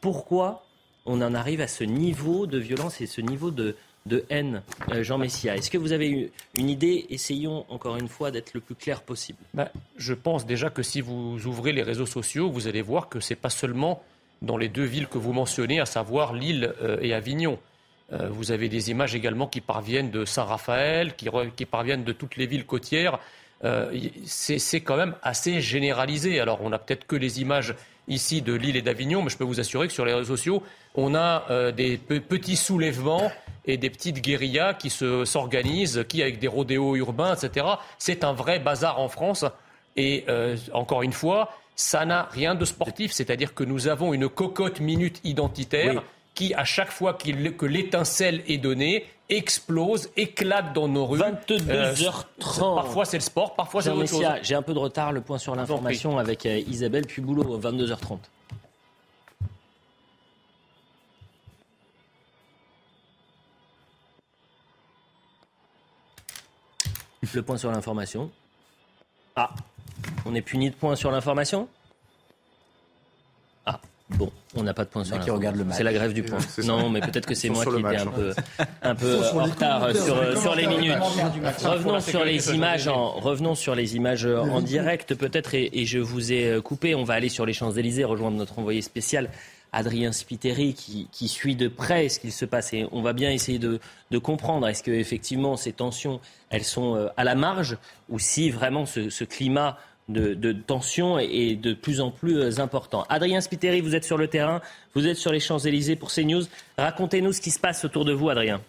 pourquoi on en arrive à ce niveau de violence et ce niveau de, de haine, euh, Jean Messia. Est-ce que vous avez eu une idée Essayons encore une fois d'être le plus clair possible? Ben, je pense déjà que si vous ouvrez les réseaux sociaux, vous allez voir que ce n'est pas seulement dans les deux villes que vous mentionnez, à savoir Lille euh, et Avignon. Euh, vous avez des images également qui parviennent de Saint-Raphaël, qui, qui, parviennent de toutes les villes côtières. c'est quand même assez généralisé. Alors on n'a peut-être que les images ici de Lille et d'Avignon, mais je peux vous assurer que sur les réseaux sociaux, on a euh, des petits soulèvements et des petites guérillas qui s'organisent, qui avec des rodéos urbains, etc. C'est un vrai bazar en France. Et euh, encore une fois, ça n'a rien de sportif, c'est-à-dire que nous avons une cocotte minute identitaire qui, à chaque fois que l'étincelle est donnée, explose, éclate dans nos rues. 22h30. Euh, parfois c'est le sport, parfois c'est autre chose. J'ai un peu de retard, le point sur l'information avec euh, Isabelle, puis boulot, 22h30. Le point sur l'information. Ah, on est puni de point sur l'information? Bon, on n'a pas de point sur qui regarde le match. C'est la grève du point. Non, mais peut-être que c'est moi qui étais un peu, un peu en les retard sur, les sur les minutes. Revenons sur les images en, revenons sur les images en direct peut-être et, et je vous ai euh, coupé. On va aller sur les Champs-Élysées rejoindre notre envoyé spécial Adrien Spiteri qui, qui suit de près ce qu'il se passe et on va bien essayer de, de comprendre est-ce que effectivement ces tensions elles sont euh, à la marge ou si vraiment ce, ce climat de, tension est, de plus en plus euh, important. Adrien Spiteri, vous êtes sur le terrain, vous êtes sur les Champs-Élysées pour CNews. Racontez-nous ce qui se passe autour de vous, Adrien.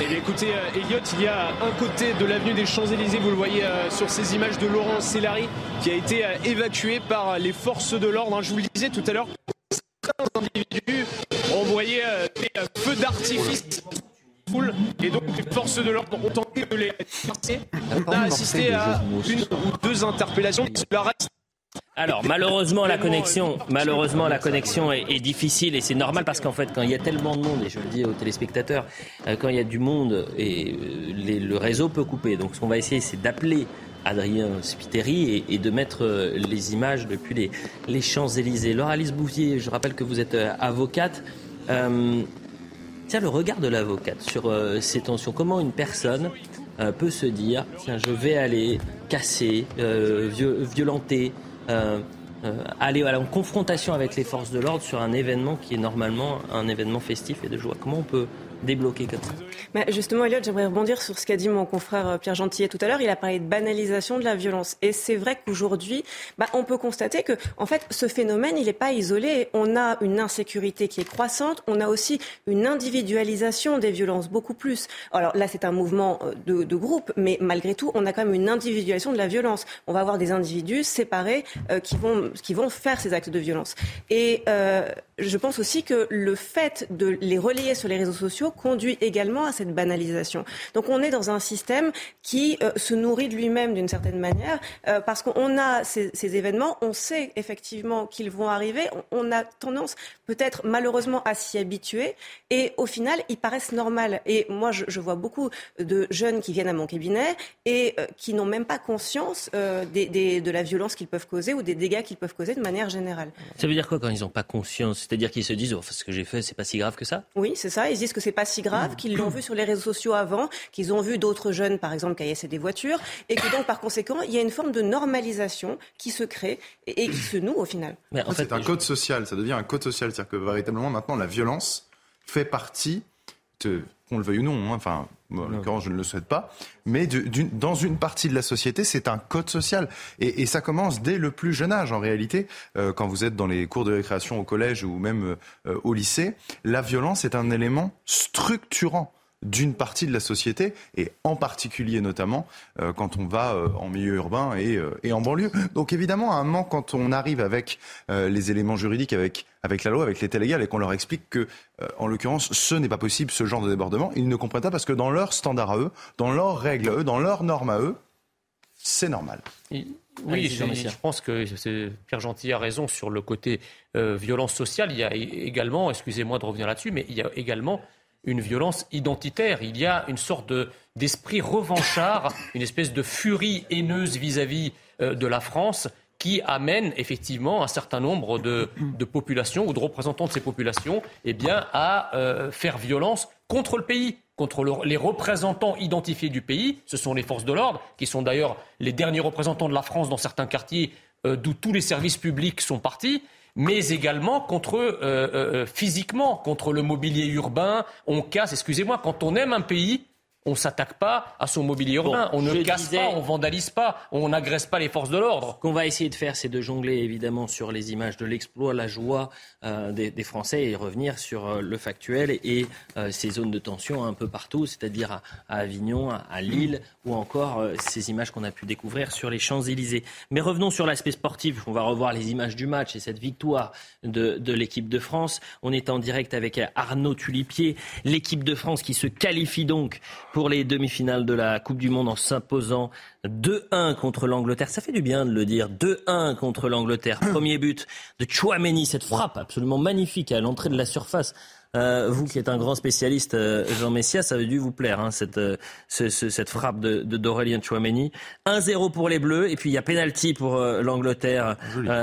Eh écoutez, euh, Elliot, il y a un côté de l'avenue des Champs-Élysées, vous le voyez euh, sur ces images de Laurent Sellari, qui a été évacué par les forces de l'ordre. hein. Je vous le disais tout à l'heure, certains individus ont envoyé des feux d'artifice foule et donc les forces de l'ordre ont tenté de les disperser. On a assisté à une ou deux interpellations. Cela reste Alors malheureusement la connexion, malheureusement la connexion est, est difficile et c'est normal parce qu'en fait quand il y a tellement de monde et je le dis aux téléspectateurs, euh, quand il y a du monde et euh, les- le réseau peut couper. Donc ce qu'on va essayer c'est d'appeler Adrien Spiteri et, et de mettre euh, les images depuis les, les Champs Élysées. Laura Alice Bouvier, je rappelle que vous êtes avocate. Euh, Tiens, le regard de l'avocate sur euh, ces tensions. Comment une personne euh, peut se dire, tiens, je vais aller casser, euh, viol- violenter, aller en confrontation avec les forces de l'ordre sur un événement qui est normalement un événement festif et de joie. Comment on peut débloquer comme ça Mais justement, Elliot, j'aimerais rebondir sur ce qu'a dit mon confrère euh, Pierre Gentillet tout à l'heure. Il a parlé de banalisation de la violence. Et c'est vrai qu'aujourd'hui, bah, on peut constater que, en fait, ce phénomène, il n'est pas isolé. On a une insécurité qui est croissante. On a aussi une individualisation des violences, beaucoup plus. Alors là, c'est un mouvement euh, de, groupe, mais malgré tout, on a quand même une individualisation de la violence. On va avoir des individus séparés euh, qui, vont, qui vont faire ces actes de violence. Et je pense aussi que le fait de les relayer sur les réseaux sociaux conduit également à cette banalisation. Donc on est dans un système qui euh, se nourrit de lui-même d'une certaine manière, euh, parce qu'on a ces, ces événements, on sait effectivement qu'ils vont arriver, on, on a tendance peut-être malheureusement à s'y habituer, et au final, ils paraissent normaux. Et moi, je, je vois beaucoup de jeunes qui viennent à mon cabinet et euh, qui n'ont même pas conscience des, des- de la violence qu'ils peuvent causer ou des dégâts qu'ils peuvent causer de manière générale. Ça veut dire quoi quand ils n'ont pas conscience? C'est-à-dire qu'ils se disent, oh, ce que j'ai fait, c'est pas si grave que ça? Oui, c'est ça. Ils disent que c'est pas si grave, qu'ils l'ont vu sur les réseaux sociaux avant, qu'ils ont vu d'autres jeunes, par exemple, caillasser des voitures, et que donc, par conséquent, il y a une forme de normalisation qui se crée et, et qui se noue au final. Mais en fait, c'est un code social, ça devient un code social. C'est-à-dire que véritablement, maintenant, la violence fait partie, de- qu'on le veuille ou non, hein, enfin, moi, en l'occurrence, je ne le souhaite pas, mais de- d'une- dans une partie de la société, c'est un code social. Et, et ça commence dès le plus jeune âge, en réalité, euh, quand vous êtes dans les cours de récréation au collège ou même euh, au lycée. La violence est un élément structurant d'une partie de la société et en particulier notamment euh, quand on va euh, en milieu urbain et, euh, et en banlieue. Donc évidemment, à un moment, quand on arrive avec euh, les éléments juridiques, avec, avec la loi, avec l'état légal et qu'on leur explique que, euh, en l'occurrence, ce n'est pas possible, ce genre de débordement, ils ne comprennent pas parce que dans leurs standards à eux, dans leurs règles à eux, dans leurs normes à eux, c'est normal. Oui, je, pense que Pierre Gentil a raison sur le côté euh, violence sociale. Il y a également, excusez-moi de revenir là-dessus, mais il y a également une violence identitaire. Il y a une sorte de- d'esprit revanchard, une espèce de furie haineuse vis-à-vis euh, de la France qui amène effectivement un certain nombre de, de populations ou de représentants de ces populations eh bien, à euh, faire violence contre le pays, contre le- les représentants identifiés du pays. Ce sont les forces de l'ordre, qui sont d'ailleurs les derniers représentants de la France dans certains quartiers euh, d'où tous les services publics sont partis mais également contre euh, euh, euh, physiquement, contre le mobilier urbain. On casse, excusez-moi, quand on aime un pays, on s'attaque pas à son mobilier urbain, on ne casse disais- pas, on vandalise pas, on n'agresse pas les forces de l'ordre. Ce qu'on va essayer de faire, c'est de jongler évidemment sur les images de l'exploit, la joie euh, des, des Français et revenir sur euh, le factuel et euh, ces zones de tension un peu partout, c'est-à-dire à, à Avignon, à, à Lille ou encore euh, ces images qu'on a pu découvrir sur les Champs-Élysées. Mais revenons sur l'aspect sportif. On va revoir les images du match et cette victoire de, de l'équipe de France. On est en direct avec Arnaud Tulipier, l'équipe de France qui se qualifie donc pour les demi-finales de la Coupe du Monde en s'imposant 2-1 contre l'Angleterre. Ça fait du bien de le dire. 2-1 contre l'Angleterre. Premier but de Chouameni, cette frappe absolument magnifique à l'entrée de la surface Euh, vous qui êtes un grand spécialiste, euh, Jean Messia, ça a dû vous plaire, hein, cette, euh, ce, ce, cette frappe de, de d'Aurélien Chouameni. 1-0 pour les Bleus, et puis il y a penalty pour l'Angleterre.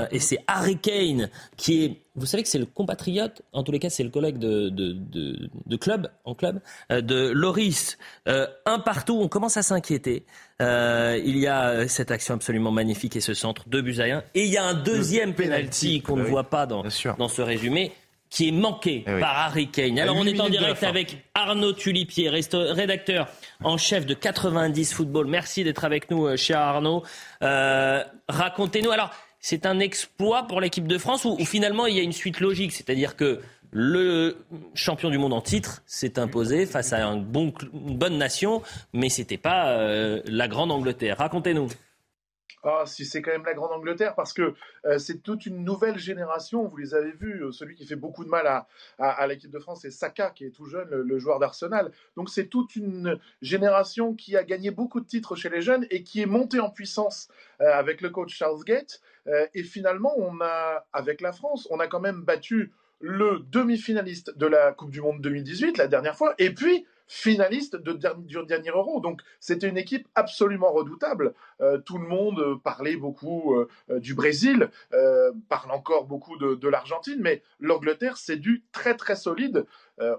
et c'est Harry Kane qui est vous savez que c'est le compatriote, en tous les cas c'est le collègue de, de, de, de club, en club, de Loris. un partout, on commence à s'inquiéter. Il y a cette action absolument magnifique et ce centre, deux buts à un. Et il y a un deuxième penalty qu'on ne voit pas dans, dans ce résumé qui est manqué eh par Harry Kane. Alors on est en direct avec Arnaud Tulipier, rédacteur en chef de 90 Football. Merci d'être avec nous, euh, cher Arnaud. Euh, racontez-nous. Alors c'est un exploit pour l'équipe de France ou, ou, finalement il y a une suite logique, c'est-à-dire que le champion du monde en titre s'est imposé face à un bon, une bonne nation, mais ce n'était pas euh, la grande Angleterre. Racontez-nous. Ah, si c'est quand même la grande Angleterre, parce que euh, c'est toute une nouvelle génération. Vous les avez vus. Euh, celui qui fait beaucoup de mal à, à, l'équipe de France, c'est Saka, qui est tout jeune, le, joueur d'Arsenal. Donc c'est toute une génération qui a gagné beaucoup de titres chez les jeunes et qui est montée en puissance avec le coach Charles Gate. et finalement, on a, avec la France, on a quand même battu le demi-finaliste de la Coupe du Monde 2018, la dernière fois, et puis finaliste de, du dernier Euro. Donc c'était une équipe absolument redoutable. Euh, tout le monde parlait beaucoup euh, du Brésil, euh, parle encore beaucoup de, l'Argentine, mais l'Angleterre, c'est du très très solide.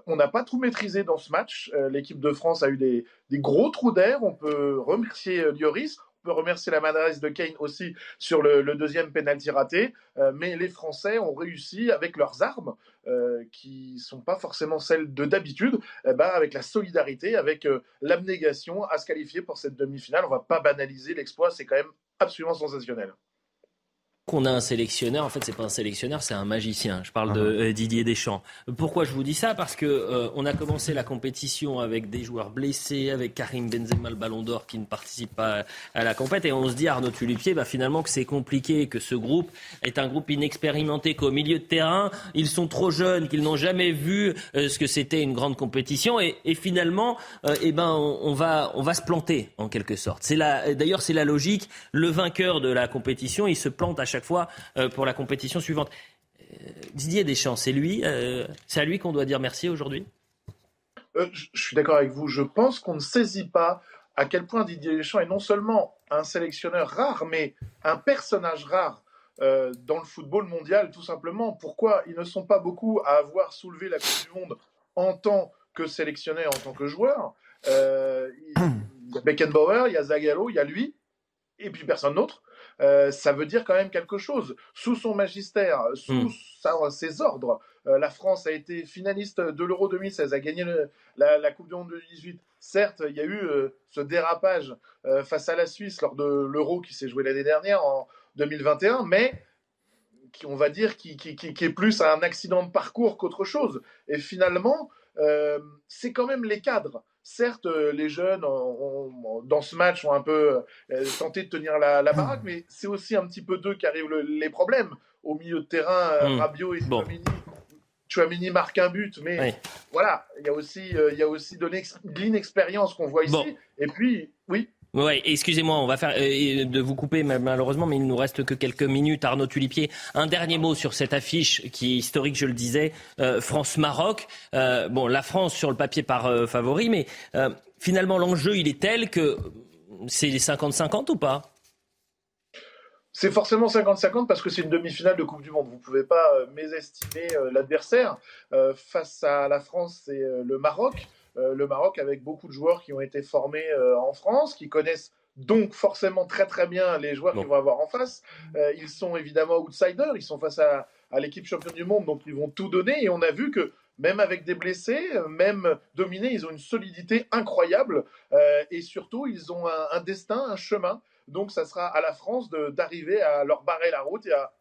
on n'a pas tout maîtrisé dans ce match. L'équipe de France a eu des, des gros trous d'air. On peut remercier Lloris remercier la maladresse de Kane aussi sur le, deuxième penalty raté. Euh, mais les Français ont réussi avec leurs armes, euh, qui sont pas forcément celles de d'habitude, eh ben, avec la solidarité, avec euh, l'abnégation, à se qualifier pour cette demi-finale. On va pas banaliser l'exploit, c'est quand même absolument sensationnel qu'on a un sélectionneur, en fait, c'est pas un sélectionneur, c'est un magicien. Je parle de uh-huh. euh, Didier Deschamps. Pourquoi je vous dis ça? Parce que euh, on a commencé la compétition avec des joueurs blessés, avec Karim Benzema, le Ballon d'Or, qui ne participe pas à la compète, et on se dit Arnaud Tulipier, bah, finalement que c'est compliqué, que ce groupe est un groupe inexpérimenté, qu'au milieu de terrain, ils sont trop jeunes, qu'ils n'ont jamais vu euh, ce que c'était une grande compétition, et, et finalement, eh ben, on, on, va, on va se planter en quelque sorte. C'est la, d'ailleurs, c'est la logique. Le vainqueur de la compétition, il se plante à chaque fois euh, pour la compétition suivante. Euh, Didier Deschamps, c'est lui, euh, c'est à lui qu'on doit dire merci aujourd'hui? Je suis d'accord avec vous. Je pense qu'on ne saisit pas à quel point Didier Deschamps est non seulement un sélectionneur rare, mais un personnage rare dans le football mondial, tout simplement. Pourquoi ils ne sont pas beaucoup à avoir soulevé la Coupe du Monde en tant que sélectionneur, en tant que joueur? Il y a Beckenbauer, il y a Zagallo, il y a lui, et puis personne d'autre. Euh, ça veut dire quand même quelque chose. Sous son magistère, sous hmm. ses ordres, euh, la France a été finaliste de l'Euro 2016, a gagné la, Coupe du Monde 2018. Certes, il y a eu euh, ce dérapage face à la Suisse lors de l'Euro qui s'est joué l'année dernière en 2021, mais qui, on va dire, qui, qui, qui, est plus un accident de parcours qu'autre chose. Et finalement, c'est quand même les cadres. Certes, euh, les jeunes, dans ce match, ont un peu euh, tenté de tenir la, baraque, mais c'est aussi un petit peu d'eux qui arrivent les problèmes. Au milieu de terrain, euh, hmm. Rabiot et bon. Chouamini marque un but, mais voilà, il y a aussi, il y a aussi de l'inexpérience qu'on voit ici. Et puis, oui. Oui, excusez-moi, on va faire euh, de vous couper malheureusement, mais il nous reste que quelques minutes. Arnaud Tulipier, un dernier mot sur cette affiche qui est historique, je le disais, euh, France-Maroc. Euh, bon, la France sur le papier par favori, mais finalement l'enjeu il est tel que c'est les 50-50 ou pas? C'est forcément 50-50 parce que c'est une demi-finale de Coupe du Monde. Vous ne pouvez pas mésestimer l'adversaire. face à la France, c'est le Maroc. Euh, le Maroc avec beaucoup de joueurs qui ont été formés euh, en France, qui connaissent donc forcément très très bien les joueurs qu'ils vont avoir en face. Euh, ils sont évidemment outsiders, ils sont face à, l'équipe championne du monde, donc ils vont tout donner. Et on a vu que même avec des blessés, même dominés, ils ont une solidité incroyable. et surtout, ils ont un, un, destin, un chemin. Donc ça sera à la France d'arriver à leur barrer la route et à,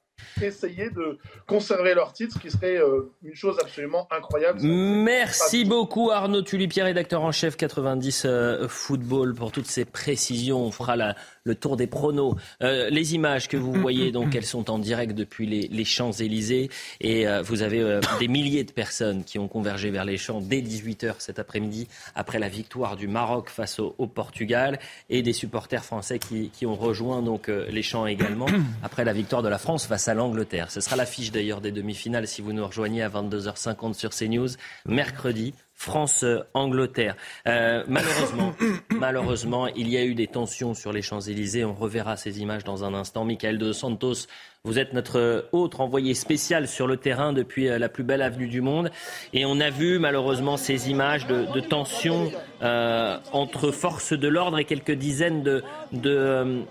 essayer de conserver leur titre, ce qui serait euh, une chose absolument incroyable. Merci beaucoup Arnaud Tulipier, rédacteur en chef 90 euh, Football, pour toutes ces précisions. On fera la, le tour des pronos. Euh, les images que vous voyez, donc, elles sont en direct depuis les, Champs-Élysées. Et vous avez des milliers de personnes qui ont convergé vers les Champs dès 18h cet après-midi, après la victoire du Maroc face au, Portugal. Et des supporters français qui, qui ont rejoint donc, les Champs également, après la victoire de la France face à à l'Angleterre. Ce sera l'affiche d'ailleurs des demi-finales si vous nous rejoignez à 22h50 sur CNews mercredi. France-Angleterre. Euh, malheureusement, malheureusement, il y a eu des tensions sur les Champs-Élysées. On reverra ces images dans un instant. Michael de Santos, vous êtes notre autre envoyé spécial sur le terrain depuis euh, la plus belle avenue du monde. Et on a vu malheureusement ces images de, de tensions euh, entre forces de l'ordre et quelques dizaines de... de euh,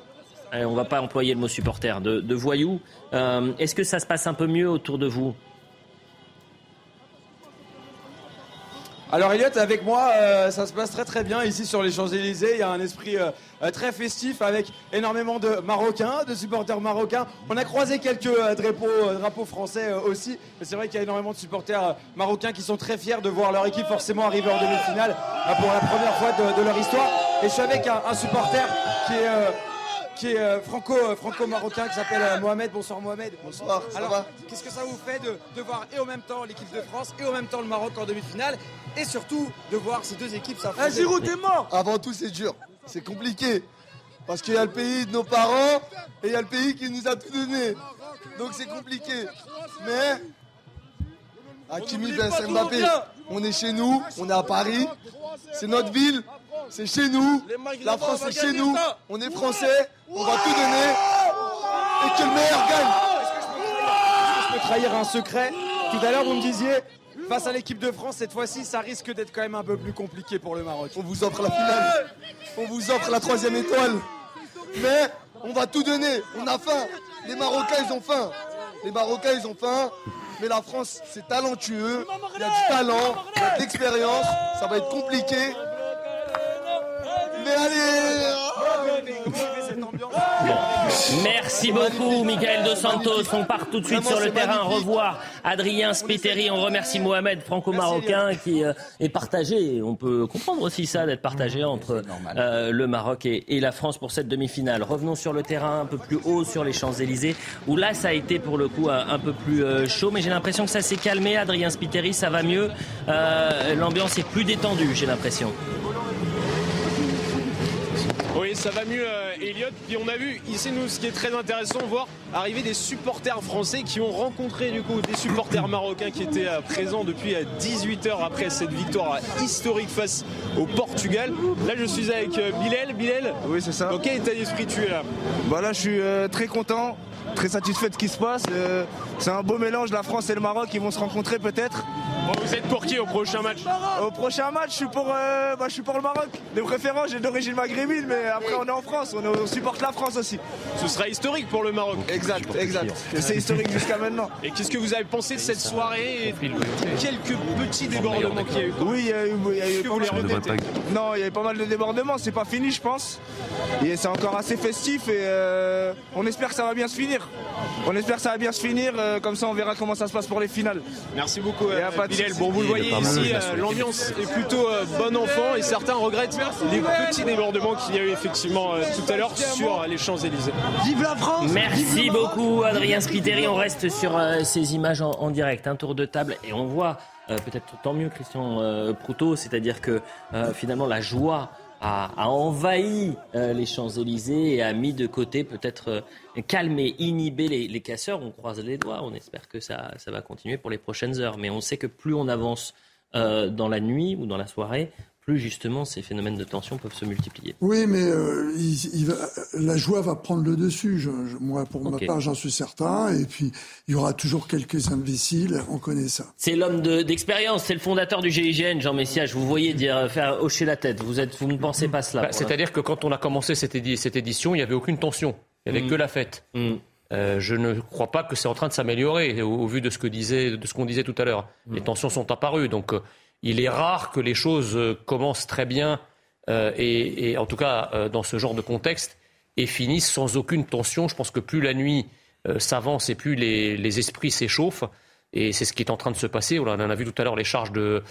on ne va pas employer le mot supporter, de, de voyous. Est-ce que ça se passe un peu mieux autour de vous? Alors Elliot, avec moi, euh, ça se passe très très bien ici sur les Champs-Élysées. Il y a un esprit euh, euh, très festif avec énormément de Marocains, de supporters marocains. On a croisé quelques drapeaux, français aussi. C'est vrai qu'il y a énormément de supporters marocains qui sont très fiers de voir leur équipe forcément arriver en demi-finale pour la première fois de, leur histoire. Et je suis avec un supporter qui est... qui est euh, franco, euh, franco-marocain qui s'appelle euh, Mohamed. Bonsoir Mohamed. Bonsoir, ça Alors, va qu'est-ce que ça vous fait de, de voir et en même temps l'équipe de France et en même temps le Maroc en demi-finale et surtout de voir ces deux équipes s'affronter? T'es mort Avant tout, c'est dur. C'est compliqué. Parce qu'il y a le pays de nos parents et il y a le pays qui nous a tout donné. Donc c'est compliqué. Mais. Hakimi Ben Mbappé, on est chez nous, on est à Paris. C'est notre ville, c'est chez nous. La France, c'est chez nous. On est français, on va tout donner. Et que le meilleur gagne. Je peux trahir? Un secret? Tout à l'heure, vous me disiez, face à l'équipe de France, cette fois-ci, ça risque d'être quand même un peu plus compliqué pour le Maroc. On vous offre la finale. On vous offre la troisième étoile. Mais on va tout donner. On a faim. Les Marocains, ils ont faim. Les Marocains, ils ont faim. Mais la France, c'est talentueux. Il y a du talent, il y a de l'expérience. Ça va être compliqué. Mais allez Merci beaucoup, Michael Dos Santos. On part tout de suite sur le terrain revoir Adrien Spiteri. On remercie Mohamed, franco-marocain, qui euh, est partagé. On peut comprendre aussi ça, d'être partagé entre euh, le Maroc et, et la France pour cette demi-finale. Revenons sur le terrain un peu plus haut, sur les Champs-Élysées, où là, ça a été pour le coup un, un peu plus euh, chaud. Mais j'ai l'impression que ça s'est calmé. Adrien Spiteri, ça va mieux. Euh, L'ambiance est plus détendue, j'ai l'impression. Oui, ça va mieux, euh, Elliot. Puis on a vu ici, nous, ce qui est très intéressant, voir arriver des supporters français qui ont rencontré du coup des supporters marocains qui étaient euh, présents depuis 18 heures après cette victoire euh, historique face au Portugal. Là, je suis avec euh, Bilal. Bilal, Oui, c'est ça. dans quel état d'esprit tu es là? Bah là, je suis euh, très content, très satisfait de ce qui se passe. Euh, c'est un beau mélange, la France et le Maroc, ils vont se rencontrer peut-être. Bon, Vous êtes pour qui au prochain match Au prochain match, je suis pour, euh, bah, je suis pour le Maroc. De préférence, j'ai d'origine maghrébine, mais après, on est en France, on, est- on supporte la France aussi. Ce sera historique pour le Maroc. Exact, exact. Et C'est historique jusqu'à maintenant. Et qu'est-ce que vous avez pensé de cette soirée et quelques petits débordements qu'il y a eu Oui, il y a eu, il y a eu pas mal de- Non, il y avait pas mal de débordements, c'est pas fini, je pense. Et c'est encore assez festif et euh, on espère que ça va bien se finir. On espère que ça va bien se finir, euh, comme ça on verra comment ça se passe pour les finales. Merci beaucoup, euh, pas de Bilal. Bon, vous le voyez ici, euh, l'ambiance est plutôt euh, bon enfant et certains regrettent les petits débordements qu'il y a eu effectivement euh, tout à l'heure sur euh, les Champs-Élysées. Vive la France Merci beaucoup, Adrien Spiteri. On reste sur euh, ces images en, en direct, un tour de table, et on voit euh, peut-être tant mieux Christian euh, Proutot, c'est-à-dire que euh, finalement la joie a, a envahi euh, les Champs-Élysées et a mis de côté peut-être euh, calmer, inhiber les, les casseurs. On croise les doigts, on espère que ça, ça va continuer pour les prochaines heures. Mais on sait que plus on avance euh, dans la nuit ou dans la soirée, plus justement ces phénomènes de tension peuvent se multiplier. Oui, mais euh, il- il va- la joie va prendre le dessus. Je- je- moi, pour ma part, j'en suis certain. Et puis, il y aura toujours quelques imbéciles. On connaît ça. C'est l'homme de- d'expérience, c'est le fondateur du GIGN, Jean Messias. Vous voyez dire, faire hocher la tête. Vous, êtes, vous ne pensez pas cela. Bah, C'est-à-dire que quand on a commencé cette, édi- cette édition, il n'y avait aucune tension. Il n'y avait Mm. que la fête. Mm. Euh, je ne crois pas que c'est en train de s'améliorer au, au vu de ce que disait, de ce qu'on disait tout à l'heure. Mm. Les tensions sont apparues, donc euh, il est rare que les choses euh, commencent très bien euh, et, et en tout cas euh, dans ce genre de contexte et finissent sans aucune tension. Je pense que plus la nuit euh, s'avance et plus les, les esprits s'échauffent. Et c'est ce qui est en train de se passer. On en a vu tout à l'heure les charges de,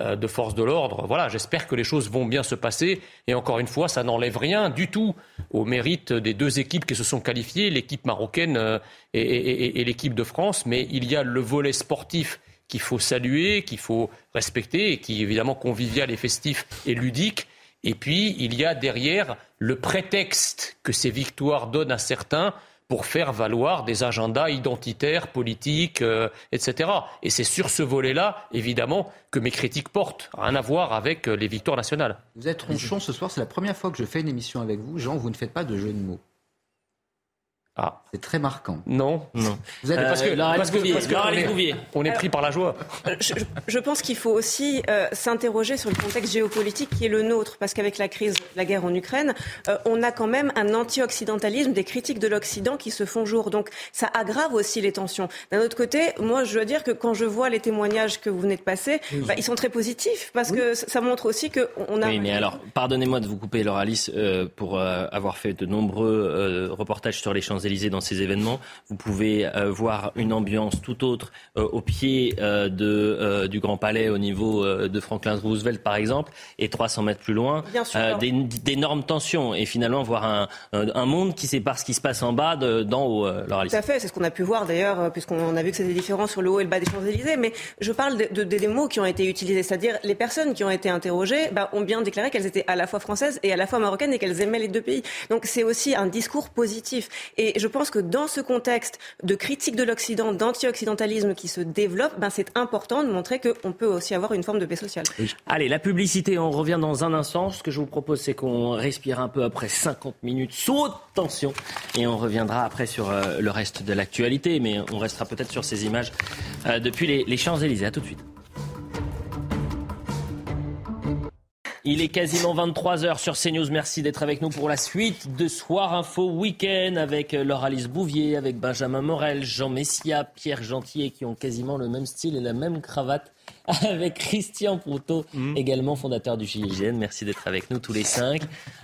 euh, de force de l'ordre. Voilà, j'espère que les choses vont bien se passer. Et encore une fois, ça n'enlève rien du tout au mérite des deux équipes qui se sont qualifiées, l'équipe marocaine euh, et, et- et- et l'équipe de France. Mais il y a le volet sportif qu'il faut saluer, qu'il faut respecter, et qui est évidemment convivial et festif et ludique. Et puis, il y a derrière le prétexte que ces victoires donnent à certains pour faire valoir des agendas identitaires, politiques, euh, etc. Et c'est sur ce volet-là, évidemment, que mes critiques portent. Rien à voir avec euh, les victoires nationales. Vous êtes ronchon ce soir, c'est la première fois que je fais une émission avec vous. Jean, vous ne faites pas de jeu de mots. Ah. C'est très marquant. Non, non. Vous êtes... Euh, parce que, parce que- parce on, est, Bouvier. on est pris par la joie. Euh, Je, je pense qu'il faut aussi euh, s'interroger sur le contexte géopolitique qui est le nôtre, parce qu'avec la crise, la guerre en Ukraine, euh, on a quand même un anti-occidentalisme, des critiques de l'Occident qui se font jour. Donc ça aggrave aussi les tensions. D'un autre côté, moi je dois dire que quand je vois les témoignages que vous venez de passer, bah, ils sont très positifs, parce que ça montre aussi qu'on a... Oui, mais alors, pardonnez-moi de vous couper, Laura Alice, euh, pour euh, avoir fait de nombreux euh, reportages sur les Champs-Élysées dans ces événements. Vous pouvez euh, voir une ambiance tout autre euh, au pied euh, de, euh, du Grand Palais, au niveau euh, de Franklin Roosevelt, par exemple, et 300 mètres plus loin, d'énormes tensions. Et finalement, voir un, un, monde qui sépare ce qui se passe en bas de- d'en haut, Laura. Tout à fait, c'est ce qu'on a pu voir d'ailleurs, puisqu'on a vu que c'était différent sur le haut et le bas des Champs-Élysées. Mais je parle de, de- des mots qui ont été utilisés, c'est-à-dire les personnes qui ont été interrogées bah, ont bien déclaré qu'elles étaient à la fois françaises et à la fois marocaines et qu'elles aimaient les deux pays. Donc c'est aussi un discours positif. Et je pense que dans ce contexte de critique de l'Occident, d'anti-occidentalisme qui se développe, ben, c'est important de montrer qu'on peut aussi avoir une forme de paix sociale. Allez, la publicité, on revient dans un instant. Ce que je vous propose, c'est qu'on respire un peu après 50 minutes sous haute tension et on reviendra après sur euh, le reste de l'actualité, mais on restera peut-être sur ces images euh, depuis les, les Champs-Élysées. À tout de suite. Il est quasiment 23h sur CNews. Merci d'être avec nous pour la suite de Soir Info Week-end avec euh, Laure-Alice Bouvier, avec Benjamin Morel, Jean Messia, Pierre Gentillet qui ont quasiment le même style et la même cravate. Avec Christian Proutot, également fondateur du GIGN. Merci d'être avec nous tous les cinq.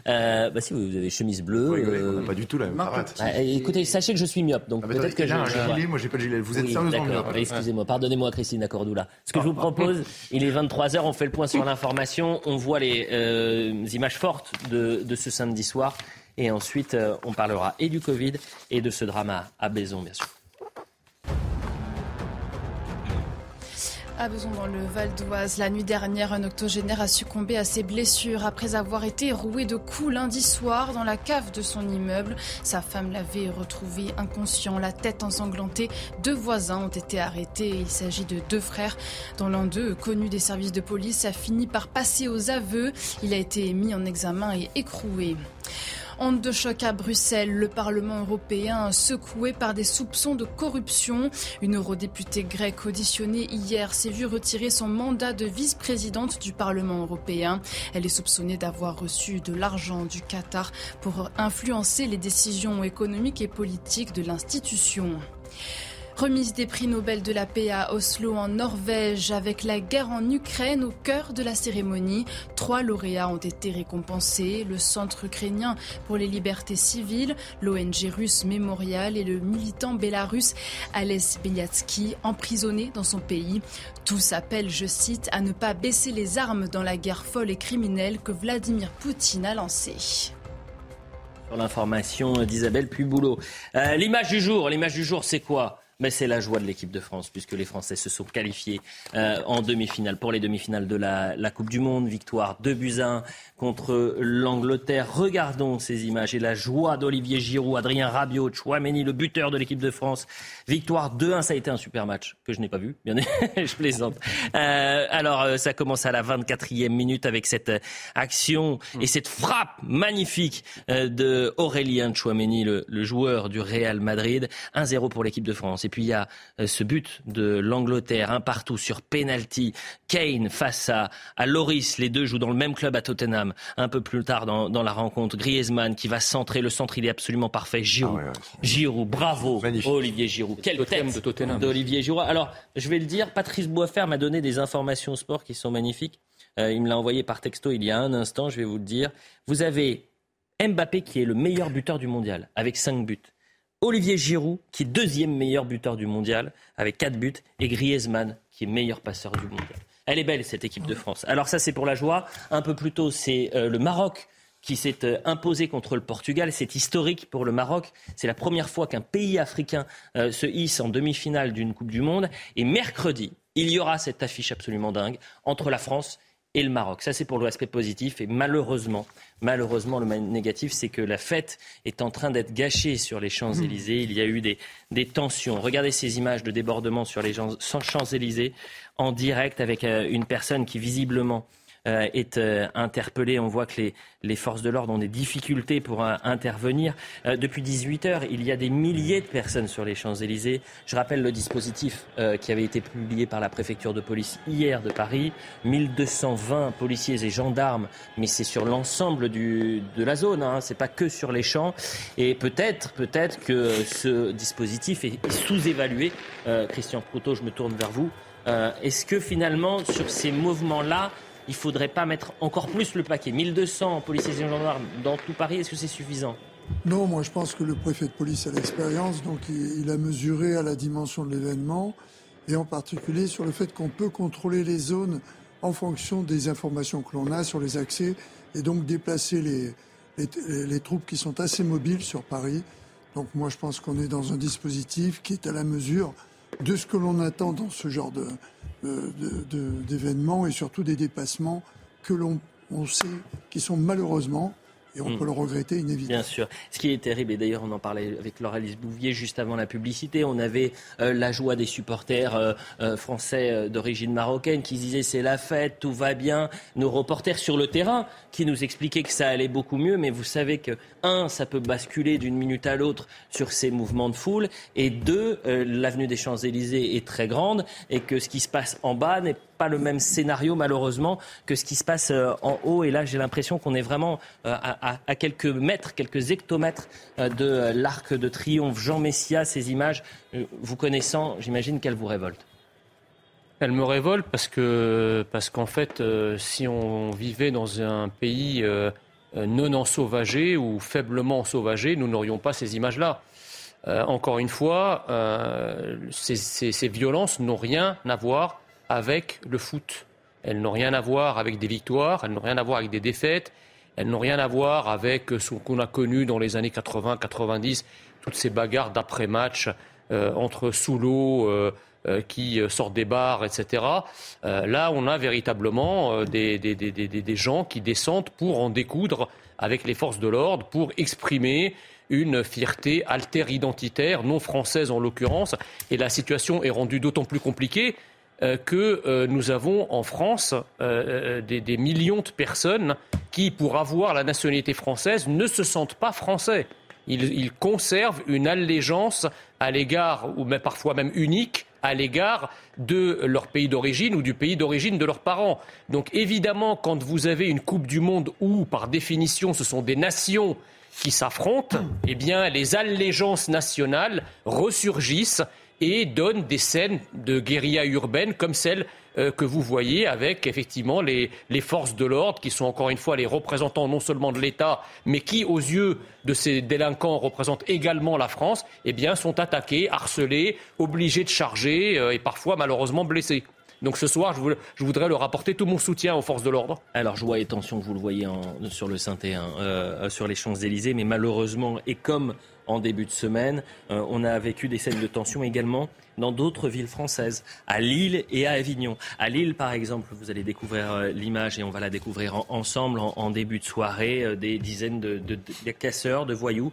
Euh, bah si, vous avez chemise bleue. Oui, oui, euh, on n'a pas du tout la même bah, écoutez, sachez que je suis myope, donc Ah, peut-être que a un gilet, moi j'ai pas de gilet. Vous êtes oui, sérieusement d'accord. myope. Excusez-moi, pardonnez-moi Christine Accordoula. Ce que je vous propose, il est 23h, on fait le point sur l'information, on voit les euh, images fortes de, de ce samedi soir et ensuite euh, on parlera et du Covid et de ce drama à Baison, bien sûr. À Beson, dans le Val d'Oise, la nuit dernière, un octogénaire a succombé à ses blessures après avoir été roué de coups lundi soir dans la cave de son immeuble. Sa femme l'avait retrouvé inconscient, la tête ensanglantée. Deux voisins ont été arrêtés. Il s'agit de deux frères, dont l'un d'eux, connu des services de police, a fini par passer aux aveux. Il a été mis en examen et écroué. Honte de choc à Bruxelles, le Parlement européen secoué par des soupçons de corruption. Une eurodéputée grecque auditionnée hier s'est vue retirer son mandat de vice-présidente du Parlement européen. Elle est soupçonnée d'avoir reçu de l'argent du Qatar pour influencer les décisions économiques et politiques de l'institution. Remise des prix Nobel de la paix à Oslo en Norvège avec la guerre en Ukraine au cœur de la cérémonie. Trois lauréats ont été récompensés, le Centre ukrainien pour les libertés civiles, l'ONG russe Mémorial et le militant bélarusse Ales Beliatsky, emprisonné dans son pays. Tous appellent, je cite, à ne pas baisser les armes dans la guerre folle et criminelle que Vladimir Poutine a lancée. Sur l'information d'Isabelle Puboulot. Euh, l'image du jour, l'image du jour, c'est quoi? Mais c'est la joie de l'équipe de France, puisque les Français se sont qualifiés euh, en demi-finale, pour les demi-finales de la, la Coupe du Monde. Victoire 2 buts 1 contre l'Angleterre. Regardons ces images et la joie d'Olivier Giroud, Adrien Rabiot, Chouameni, le buteur de l'équipe de France. Victoire 2-1, ça a été un super match que je n'ai pas vu, bien je plaisante. Euh, alors, euh, ça commence à la 24e minute avec cette euh, action et cette frappe magnifique euh, de Aurélien Chouameni, le, le joueur du Real Madrid. 1-0 pour l'équipe de France. Puis il y a euh, ce but de l'Angleterre, un partout sur penalty. Kane face à, à Loris, les deux jouent dans le même club à Tottenham. Un peu plus tard dans, dans la rencontre, Griezmann qui va centrer. Le centre, il est absolument parfait. Giroud, Ah ouais, ouais, Giroud, bravo, Magnifique. Olivier Giroud. Quelle Tottenham tête de Tottenham. d'Olivier Giroud. Alors, je vais le dire, Patrice Boisfer m'a donné des informations au sport qui sont magnifiques. Euh, il me l'a envoyé par texto il y a un instant, je vais vous le dire. Vous avez Mbappé qui est le meilleur buteur du mondial avec 5 buts. Olivier Giroud qui est deuxième meilleur buteur du mondial avec 4 buts et Griezmann qui est meilleur passeur du mondial. Elle est belle cette équipe de France. Alors ça c'est pour la joie. Un peu plus tôt c'est euh, le Maroc qui s'est euh, imposé contre le Portugal. C'est historique pour le Maroc. C'est la première fois qu'un pays africain euh, se hisse en demi-finale d'une Coupe du Monde. Et mercredi, il y aura cette affiche absolument dingue entre la France et le Maroc. Ça, c'est pour l'aspect positif. Et malheureusement, malheureusement, le négatif, c'est que la fête est en train d'être gâchée sur les Champs-Élysées. Il y a eu des, des tensions. Regardez ces images de débordement sur les Champs-Élysées en direct avec euh, une personne qui visiblement est euh, interpellé. On voit que les, forces de l'ordre ont des difficultés pour euh, intervenir. depuis 18 heures, il y a des milliers de personnes sur les Champs-Élysées. Je rappelle le dispositif qui avait été publié par la préfecture de police hier de Paris. 1220 policiers et gendarmes, mais c'est sur l'ensemble de la zone, hein, c'est pas que sur les champs. Et peut-être, peut-être que ce dispositif est sous-évalué. Christian Proutot, je me tourne vers vous. Est-ce que finalement, sur ces mouvements-là, il ne faudrait pas mettre encore plus le paquet 1200 policiers et gendarmes dans tout Paris, est-ce que c'est suffisant? Non, moi je pense que le préfet de police a l'expérience, donc il, a mesuré à la dimension de l'événement, et en particulier sur le fait qu'on peut contrôler les zones en fonction des informations que l'on a sur les accès, et donc déplacer les, les, troupes qui sont assez mobiles sur Paris. Donc moi je pense qu'on est dans un dispositif qui est à la mesure de ce que l'on attend dans ce genre de, d'événements et surtout des dépassements que l'on sait qui sont malheureusement et on hmm. peut le regretter inévitablement. Bien sûr. Ce qui est terrible, et d'ailleurs on en parlait avec Lauralice Bouvier juste avant la publicité, on avait euh, la joie des supporters euh, euh, français d'origine marocaine qui disaient c'est la fête, tout va bien. Nos reporters sur le terrain qui nous expliquaient que ça allait beaucoup mieux, mais vous savez que, un, ça peut basculer d'une minute à l'autre sur ces mouvements de foule, et deux, l'avenue des Champs-Élysées est très grande, et que ce qui se passe en bas n'est pas le même scénario malheureusement que ce qui se passe en haut. Et là, j'ai l'impression qu'on est vraiment euh, à, quelques mètres, quelques hectomètres euh, de l'arc de triomphe. Jean Messia, ces images, vous connaissant, j'imagine qu'elles vous révoltent. Elles me révoltent parce que parce qu'en fait, si on vivait dans un pays non ensauvagé ou faiblement ensauvagé, nous n'aurions pas ces images-là. encore une fois, ces, violences n'ont rien à voir avec le foot. Elles n'ont rien à voir avec des victoires, elles n'ont rien à voir avec des défaites, elles n'ont rien à voir avec ce qu'on a connu dans les années 80-90, toutes ces bagarres d'après-match euh, entre sous euh, euh, qui sortent des bars, etc. là, on a véritablement des, gens qui descendent pour en découdre avec les forces de l'ordre, pour exprimer une fierté alter-identitaire, non française en l'occurrence. Et la situation est rendue d'autant plus compliquée que euh, nous avons en France euh, des, millions de personnes qui, pour avoir la nationalité française, ne se sentent pas français. Ils, conservent une allégeance à l'égard, ou même parfois même unique, à l'égard de leur pays d'origine ou du pays d'origine de leurs parents. Donc évidemment, quand vous avez une Coupe du Monde où, par définition, ce sont des nations qui s'affrontent, eh bien, les allégeances nationales ressurgissent et donne des scènes de guérilla urbaine comme celle euh, que vous voyez avec effectivement les, forces de l'ordre qui sont encore une fois les représentants non seulement de l'État mais qui aux yeux de ces délinquants représentent également la France, eh bien sont attaqués, harcelés, obligés de charger euh, et parfois malheureusement blessés. Donc ce soir, je, voudrais leur apporter tout mon soutien aux forces de l'ordre. Alors joie et tension, vous le voyez sur le Synthé, hein, euh, sur les Champs-Élysées, mais malheureusement, et comme en début de semaine. Euh, on a vécu des scènes de tension également dans d'autres villes françaises, à Lille et à Avignon. À Lille, par exemple, vous allez découvrir euh, l'image et on va la découvrir ensemble en, début de soirée, euh, des dizaines de, casseurs, de voyous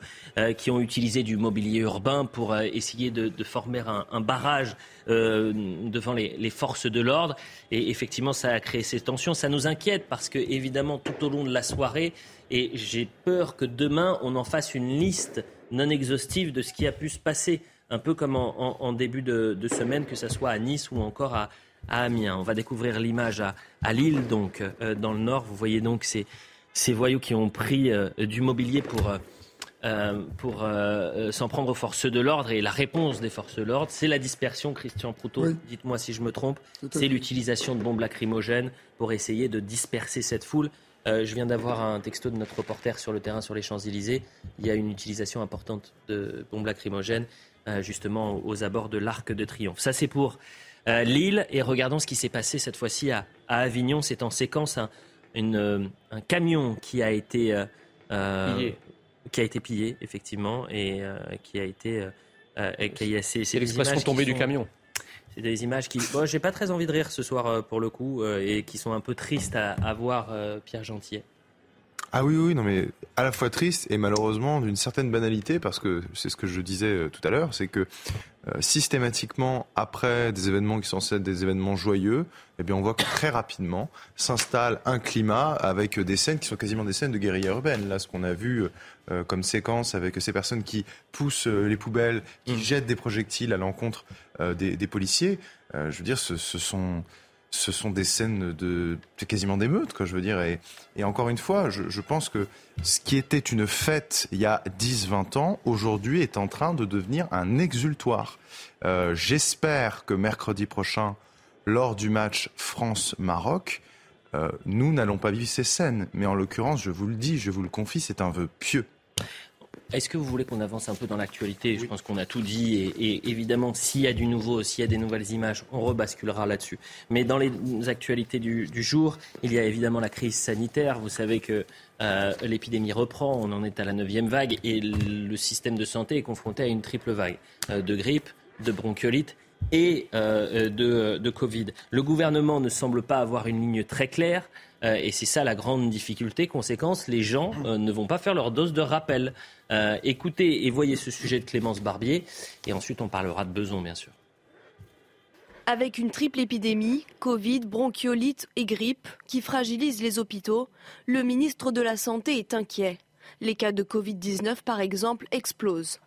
qui ont utilisé du mobilier urbain pour essayer de, former un, barrage devant les, les, forces de l'ordre. Et effectivement, ça a créé ces tensions. Ça nous inquiète parce que, évidemment, tout au long de la soirée, et j'ai peur que demain, on en fasse une liste non exhaustive de ce qui a pu se passer, un peu comme en, début de, semaine, que ce soit à Nice ou encore à, Amiens. On va découvrir l'image à, Lille, donc euh, dans le nord. Vous voyez donc ces, ces voyous qui ont pris euh, du mobilier pour, euh, pour s'en prendre aux forces de l'ordre. Et la réponse des forces de l'ordre, c'est la dispersion, Christian Proutot, dites-moi si je me trompe, c'est l'utilisation de bombes lacrymogènes pour essayer de disperser cette foule. Euh, je viens d'avoir un texto de notre reporter sur le terrain sur les Champs-Élysées. Il y a une utilisation importante de bombes lacrymogènes euh, justement aux abords de l'Arc de Triomphe. Ça c'est pour euh, Lille et regardons ce qui s'est passé cette fois-ci à, Avignon. C'est en séquence un, camion qui a été pillé. qui a été pillé effectivement et qui a été c'est l'expression tombée du camion. C'est des images qui. Bon, j'ai pas très envie de rire ce soir euh, pour le coup euh, et qui sont un peu tristes à, à voir, euh, Pierre Gentillet. Ah oui, oui, non, mais à la fois triste et malheureusement d'une certaine banalité, parce que c'est ce que je disais tout à l'heure, c'est que euh, systématiquement, après des événements qui sont censés être des événements joyeux, eh bien, on voit que très rapidement s'installe un climat avec des scènes qui sont quasiment des scènes de guérilla urbaine. Là, ce qu'on a vu euh, comme séquence avec ces personnes qui poussent euh, les poubelles, qui jettent des projectiles à l'encontre des, des policiers, euh, je veux dire, ce, sont ce sont des scènes de quasiment d'émeutes, quoi, je veux dire. Et, encore une fois, je, pense que ce qui était une fête il y a 10-20 ans, aujourd'hui est en train de devenir un exultoire. Euh, J'espère que mercredi prochain, lors du match France-Maroc, euh, nous n'allons pas vivre ces scènes. Mais en l'occurrence, je vous le dis, je vous le confie, c'est un vœu pieux. Est-ce que vous voulez qu'on avance un peu dans l'actualité? Je pense qu'on a tout dit et, et évidemment, s'il y a du nouveau, s'il y a des nouvelles images, on rebasculera là-dessus. Mais dans les actualités du, du, jour, il y a évidemment la crise sanitaire. Vous savez que euh, l'épidémie reprend, on en est à la neuvième vague et le système de santé est confronté à une triple vague euh, de grippe, de bronchiolite et euh, de, de, Covid. Le gouvernement ne semble pas avoir une ligne très claire. Euh, et c'est ça la grande difficulté. Conséquence, les gens euh, ne vont pas faire leur dose de rappel. Euh, écoutez et voyez ce sujet de Clémence Barbier. Et ensuite, on parlera de Beson, bien sûr. Avec une triple épidémie, Covid, bronchiolite et grippe, qui fragilise les hôpitaux, le ministre de la Santé est inquiet. Les cas de Covid-19, par exemple, explosent.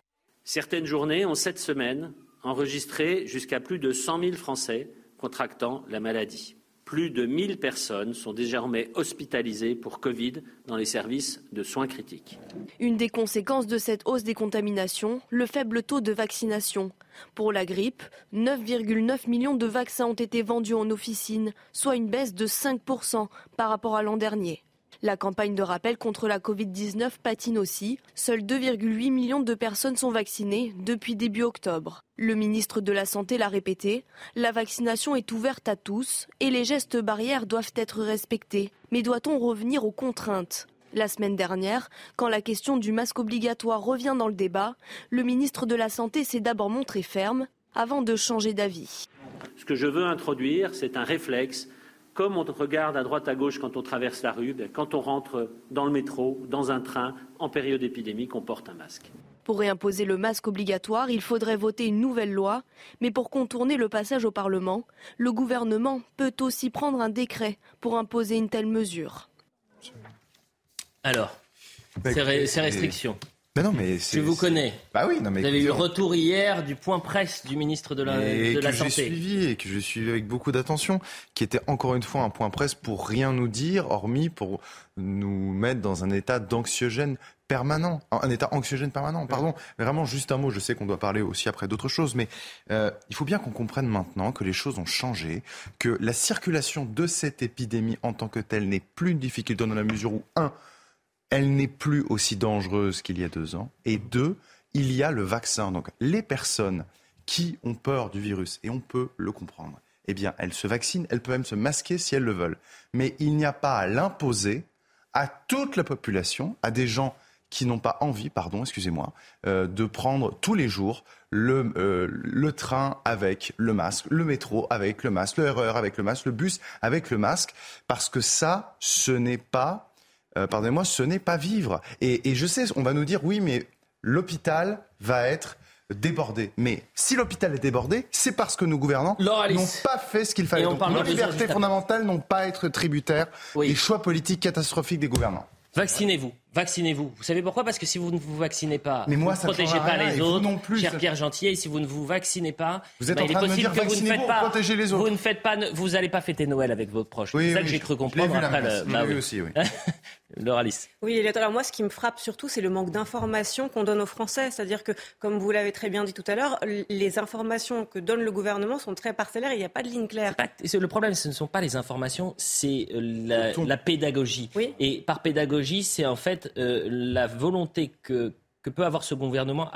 Certaines journées ont cette semaine enregistré jusqu'à plus de 100 000 Français contractant la maladie. Plus de 1000 personnes sont désormais hospitalisées pour Covid dans les services de soins critiques. Une des conséquences de cette hausse des contaminations, le faible taux de vaccination. Pour la grippe, 9,9 millions de vaccins ont été vendus en officine, soit une baisse de 5% par rapport à l'an dernier. La campagne de rappel contre la Covid-19 patine aussi. Seuls 2,8 millions de personnes sont vaccinées depuis début octobre. Le ministre de la Santé l'a répété, la vaccination est ouverte à tous et les gestes barrières doivent être respectés. Mais doit-on revenir aux contraintes? La semaine dernière, quand la question du masque obligatoire revient dans le débat, le ministre de la Santé s'est d'abord montré ferme avant de changer d'avis. Ce que je veux introduire, c'est un réflexe comme on regarde à droite à gauche quand on traverse la rue, quand on rentre dans le métro, dans un train, en période épidémique, on porte un masque. Pour réimposer le masque obligatoire, il faudrait voter une nouvelle loi, mais pour contourner le passage au Parlement, le gouvernement peut aussi prendre un décret pour imposer une telle mesure. Alors, ces, ces restrictions. Ben non, mais je vous connais. Bah oui, non, mais vous avez eu le retour hier du point presse du ministre de la, et de la que Santé. j'ai suivi et que je suivi avec beaucoup d'attention, qui était encore une fois un point presse pour rien nous dire, hormis pour nous mettre dans un état d'anxiogène permanent, un état anxiogène permanent, pardon. Mais vraiment, juste un mot, je sais qu'on doit parler aussi après d'autres choses, mais euh, il faut bien qu'on comprenne maintenant que les choses ont changé, que la circulation de cette épidémie en tant que telle n'est plus une difficulté dans la mesure où, un, elle n'est plus aussi dangereuse qu'il y a deux ans. Et deux, il y a le vaccin. Donc les personnes qui ont peur du virus, et on peut le comprendre, eh bien, elles se vaccinent, elles peuvent même se masquer si elles le veulent. Mais il n'y a pas à l'imposer à toute la population, à des gens qui n'ont pas envie, pardon, excusez-moi, euh, de prendre tous les jours le, euh, le train avec le masque, le métro avec le masque, le RER avec le masque, le bus avec le masque, parce que ça, ce n'est pas euh, pardonnez-moi, ce n'est pas vivre. Et, et, je sais, on va nous dire, oui, mais l'hôpital va être débordé. Mais si l'hôpital est débordé, c'est parce que nos gouvernants n'ont pas fait ce qu'il fallait. Donc nos libertés fondamentales n'ont pas à être tributaires oui. des choix politiques catastrophiques des gouvernants. Vaccinez-vous, vaccinez-vous. Vous savez pourquoi? Parce que si vous ne vous vaccinez pas, mais moi, vous ne protégez pas les autres. Non plus, cher ça... Pierre si vous ne vous vaccinez pas, vous êtes bah, en train il est de me possible dire que vous ne faites pas. Protéger les autres. Vous ne faites pas, vous n'allez pas fêter Noël avec vos proches. Oui, c'est ça oui, que j'ai cru comprendre après le. Bah, oui. aussi, oui. le Alice. Oui, alors moi, ce qui me frappe surtout, c'est le manque d'informations qu'on donne aux Français. C'est-à-dire que, comme vous l'avez très bien dit tout à l'heure, les informations que donne le gouvernement sont très parcellaires. Il n'y a pas de ligne claire. Pas, le problème, ce ne sont pas les informations, c'est la, la, pédagogie. Oui. Et par pédagogie, c'est en fait euh, la volonté que que peut avoir ce gouvernement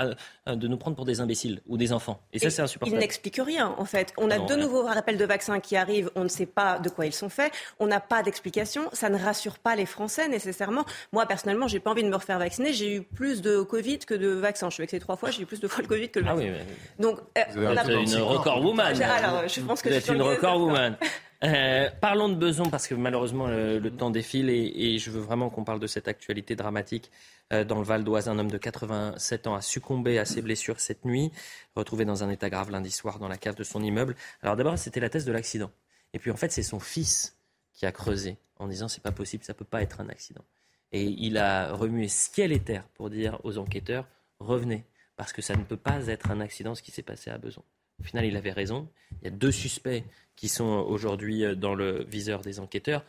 de nous prendre pour des imbéciles ou des enfants. Et ça, c'est insupportable. Il n'explique rien, en fait. On a de nouveaux rappels de vaccins qui arrivent, on ne sait pas de quoi ils sont faits, on n'a pas d'explication, ça ne rassure pas les Français nécessairement. Moi, personnellement, j'ai pas envie de me refaire vacciner, j'ai eu plus de Covid que de vaccins. Je suis vaccinée trois fois, j'ai eu plus de fois le Covid que le ah vaccin. Ah oui, Donc, euh, on a... une record woman. Alors, je pense que Vous êtes une record woman. Euh, parlons de Beson parce que malheureusement le, temps défile et, je veux vraiment qu'on parle de cette actualité dramatique euh, dans le Val d'Oise. Un homme de 87 ans a succombé à ses blessures cette nuit, retrouvé dans un état grave lundi soir dans la cave de son immeuble. Alors d'abord c'était la thèse de l'accident et puis en fait c'est son fils qui a creusé en disant c'est pas possible, ça peut pas être un accident. Et il a remué ciel et terre pour dire aux enquêteurs revenez parce que ça ne peut pas être un accident ce qui s'est passé à Beson. Au final, il avait raison. Il y a deux suspects qui sont aujourd'hui euh, dans le viseur des enquêteurs.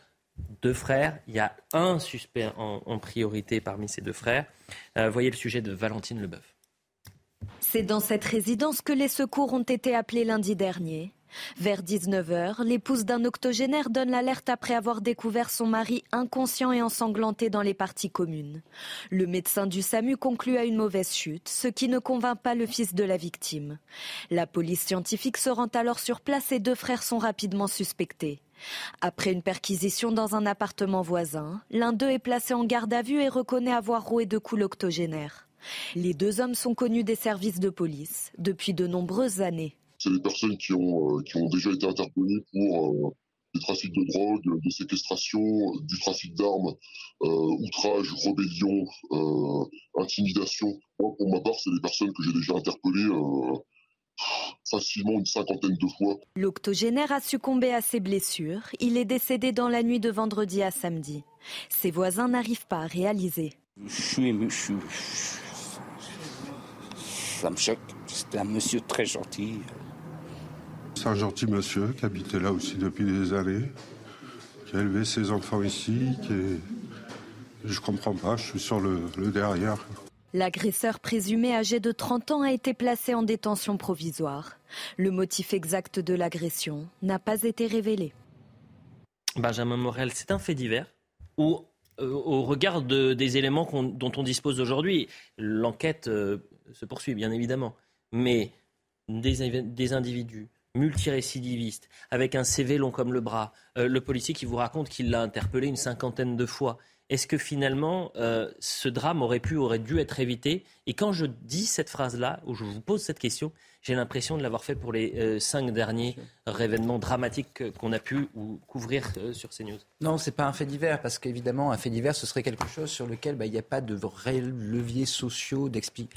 Deux frères. Il y a un suspect en, priorité parmi ces deux frères. Euh, voyez le sujet de Valentine Leboeuf. C'est dans cette résidence que les secours ont été appelés lundi dernier. Vers 19h, l'épouse d'un octogénaire donne l'alerte après avoir découvert son mari inconscient et ensanglanté dans les parties communes. Le médecin du SAMU conclut à une mauvaise chute, ce qui ne convainc pas le fils de la victime. La police scientifique se rend alors sur place et deux frères sont rapidement suspectés. Après une perquisition dans un appartement voisin, l'un d'eux est placé en garde à vue et reconnaît avoir roué de coups l'octogénaire. Les deux hommes sont connus des services de police depuis de nombreuses années. C'est des personnes qui ont, euh, qui ont déjà été interpellées pour euh, des trafics de drogue, des séquestrations, du trafic d'armes, euh, outrage, rébellion, intimidation. Moi, pour ma part, c'est des personnes que j'ai déjà interpellées facilement une cinquantaine de fois. L'octogénaire a succombé à ses blessures. Il est décédé dans la nuit de vendredi à samedi. Ses voisins n'arrivent pas à réaliser. Je suis ému, ça me choque. C'était un monsieur très gentil. C'est un gentil monsieur qui habitait là aussi depuis des années, qui a élevé ses enfants ici, qui est... Je comprends pas, je suis sur le, derrière. L'agresseur présumé âgé de 30 ans a été placé en détention provisoire. Le motif exact de l'agression n'a pas été révélé. Benjamin Morel, c'est un fait divers ou euh, au regard des éléments dont on dispose aujourd'hui, l'enquête euh, se poursuit bien évidemment, mais des individus multirécidiviste, avec un CV long comme le bras, euh, le policier qui vous raconte qu'il l'a interpellé une cinquantaine de fois. Est-ce que finalement, euh, ce drame aurait pu, aurait dû être évité? Et quand je dis cette phrase-là, ou je vous pose cette question, j'ai l'impression de l'avoir fait pour les euh, cinq derniers événements dramatiques qu'on a pu ou couvrir euh, sur ces news. Non, c'est pas un fait divers, parce qu'évidemment, un fait divers, ce serait quelque chose sur lequel bah, il n'y a pas de vrais leviers sociaux qui,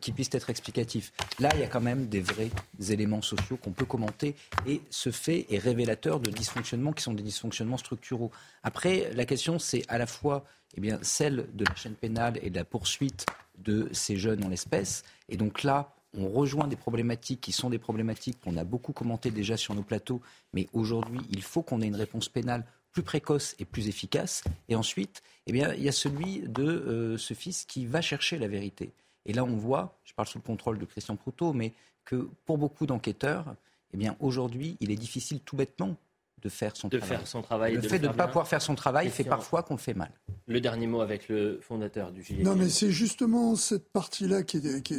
qui puissent être explicatifs. Là, il y a quand même des vrais éléments sociaux qu'on peut commenter, et ce fait est révélateur de dysfonctionnements qui sont des dysfonctionnements structuraux. Après, la question, c'est à la fois eh bien, celle de la chaîne pénale et de la poursuite de ces jeunes en l'espèce. Et donc là, on rejoint des problématiques qui sont des problématiques qu'on a beaucoup commentées déjà sur nos plateaux, mais aujourd'hui, il faut qu'on ait une réponse pénale plus précoce et plus efficace. Et ensuite, eh il y a celui de euh, ce fils qui va chercher la vérité. Et là, on voit, je parle sous le contrôle de Christian Proutot, mais que pour beaucoup d'enquêteurs, eh bien, aujourd'hui, il est difficile tout bêtement de faire son de travail. Faire son travail le fait de ne pas pouvoir faire son travail fait parfois qu'on le fait mal. Le dernier mot avec le fondateur du GIE. Non, mais c'est justement cette partie-là qui, qui,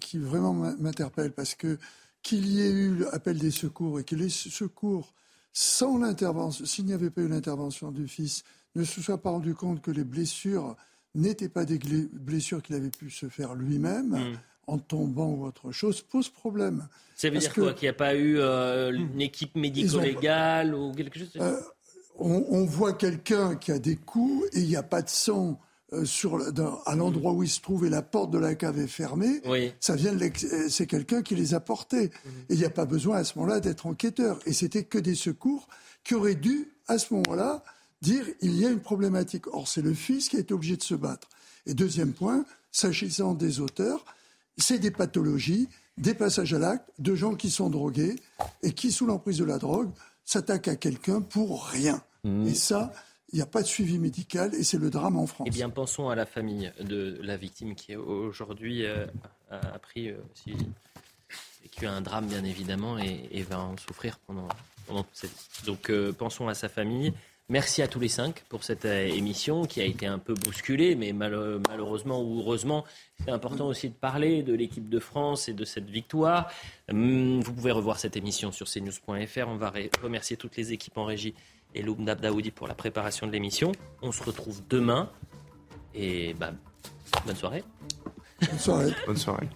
qui, vraiment m'interpelle, parce que qu'il y ait eu l'appel des secours et que les secours, sans l'intervention, s'il n'y avait pas eu l'intervention du fils, ne se soient pas rendu compte que les blessures n'étaient pas des blessures qu'il avait pu se faire lui-même. Hmm en tombant ou autre chose pose problème. Ça veut dire quoi Qu'il n'y a pas eu euh, une équipe médico-légale ou quelque chose euh, on, voit quelqu'un qui a des coups et il n'y a pas de sang euh, sur, à l'endroit où il se trouve et la porte de la cave est fermée. Ça vient c'est quelqu'un qui les a portés. Mhm. Et il n'y a pas besoin à ce moment-là d'être enquêteur. Et c'était que des secours qui auraient dû, à ce moment-là, dire il y a une problématique. Or, c'est le fils qui a été obligé de se battre. Et deuxième point, s'agissant des auteurs, c'est des pathologies, des passages à l'acte de gens qui sont drogués et qui, sous l'emprise de la drogue, s'attaquent à quelqu'un pour rien. Mmh. Et ça, il n'y a pas de suivi médical et c'est le drame en France. Eh bien, pensons à la famille de la victime qui aujourd'hui euh, a appris euh, qui a un drame, bien évidemment, et, va en souffrir pendant, pendant toute cette vie. Donc, euh, pensons à sa famille. Merci à tous les cinq pour cette euh, émission qui a été un peu bousculée, mais malheureusement ou heureusement, c'est important aussi de parler de l'équipe de France et de cette victoire. Hum, vous pouvez revoir cette émission sur cnews.fr. On va remercier toutes les équipes en régie et Loum Daoudi pour la préparation de l'émission. On se retrouve demain et bah, bonne soirée. Bonne soirée. bonne soirée.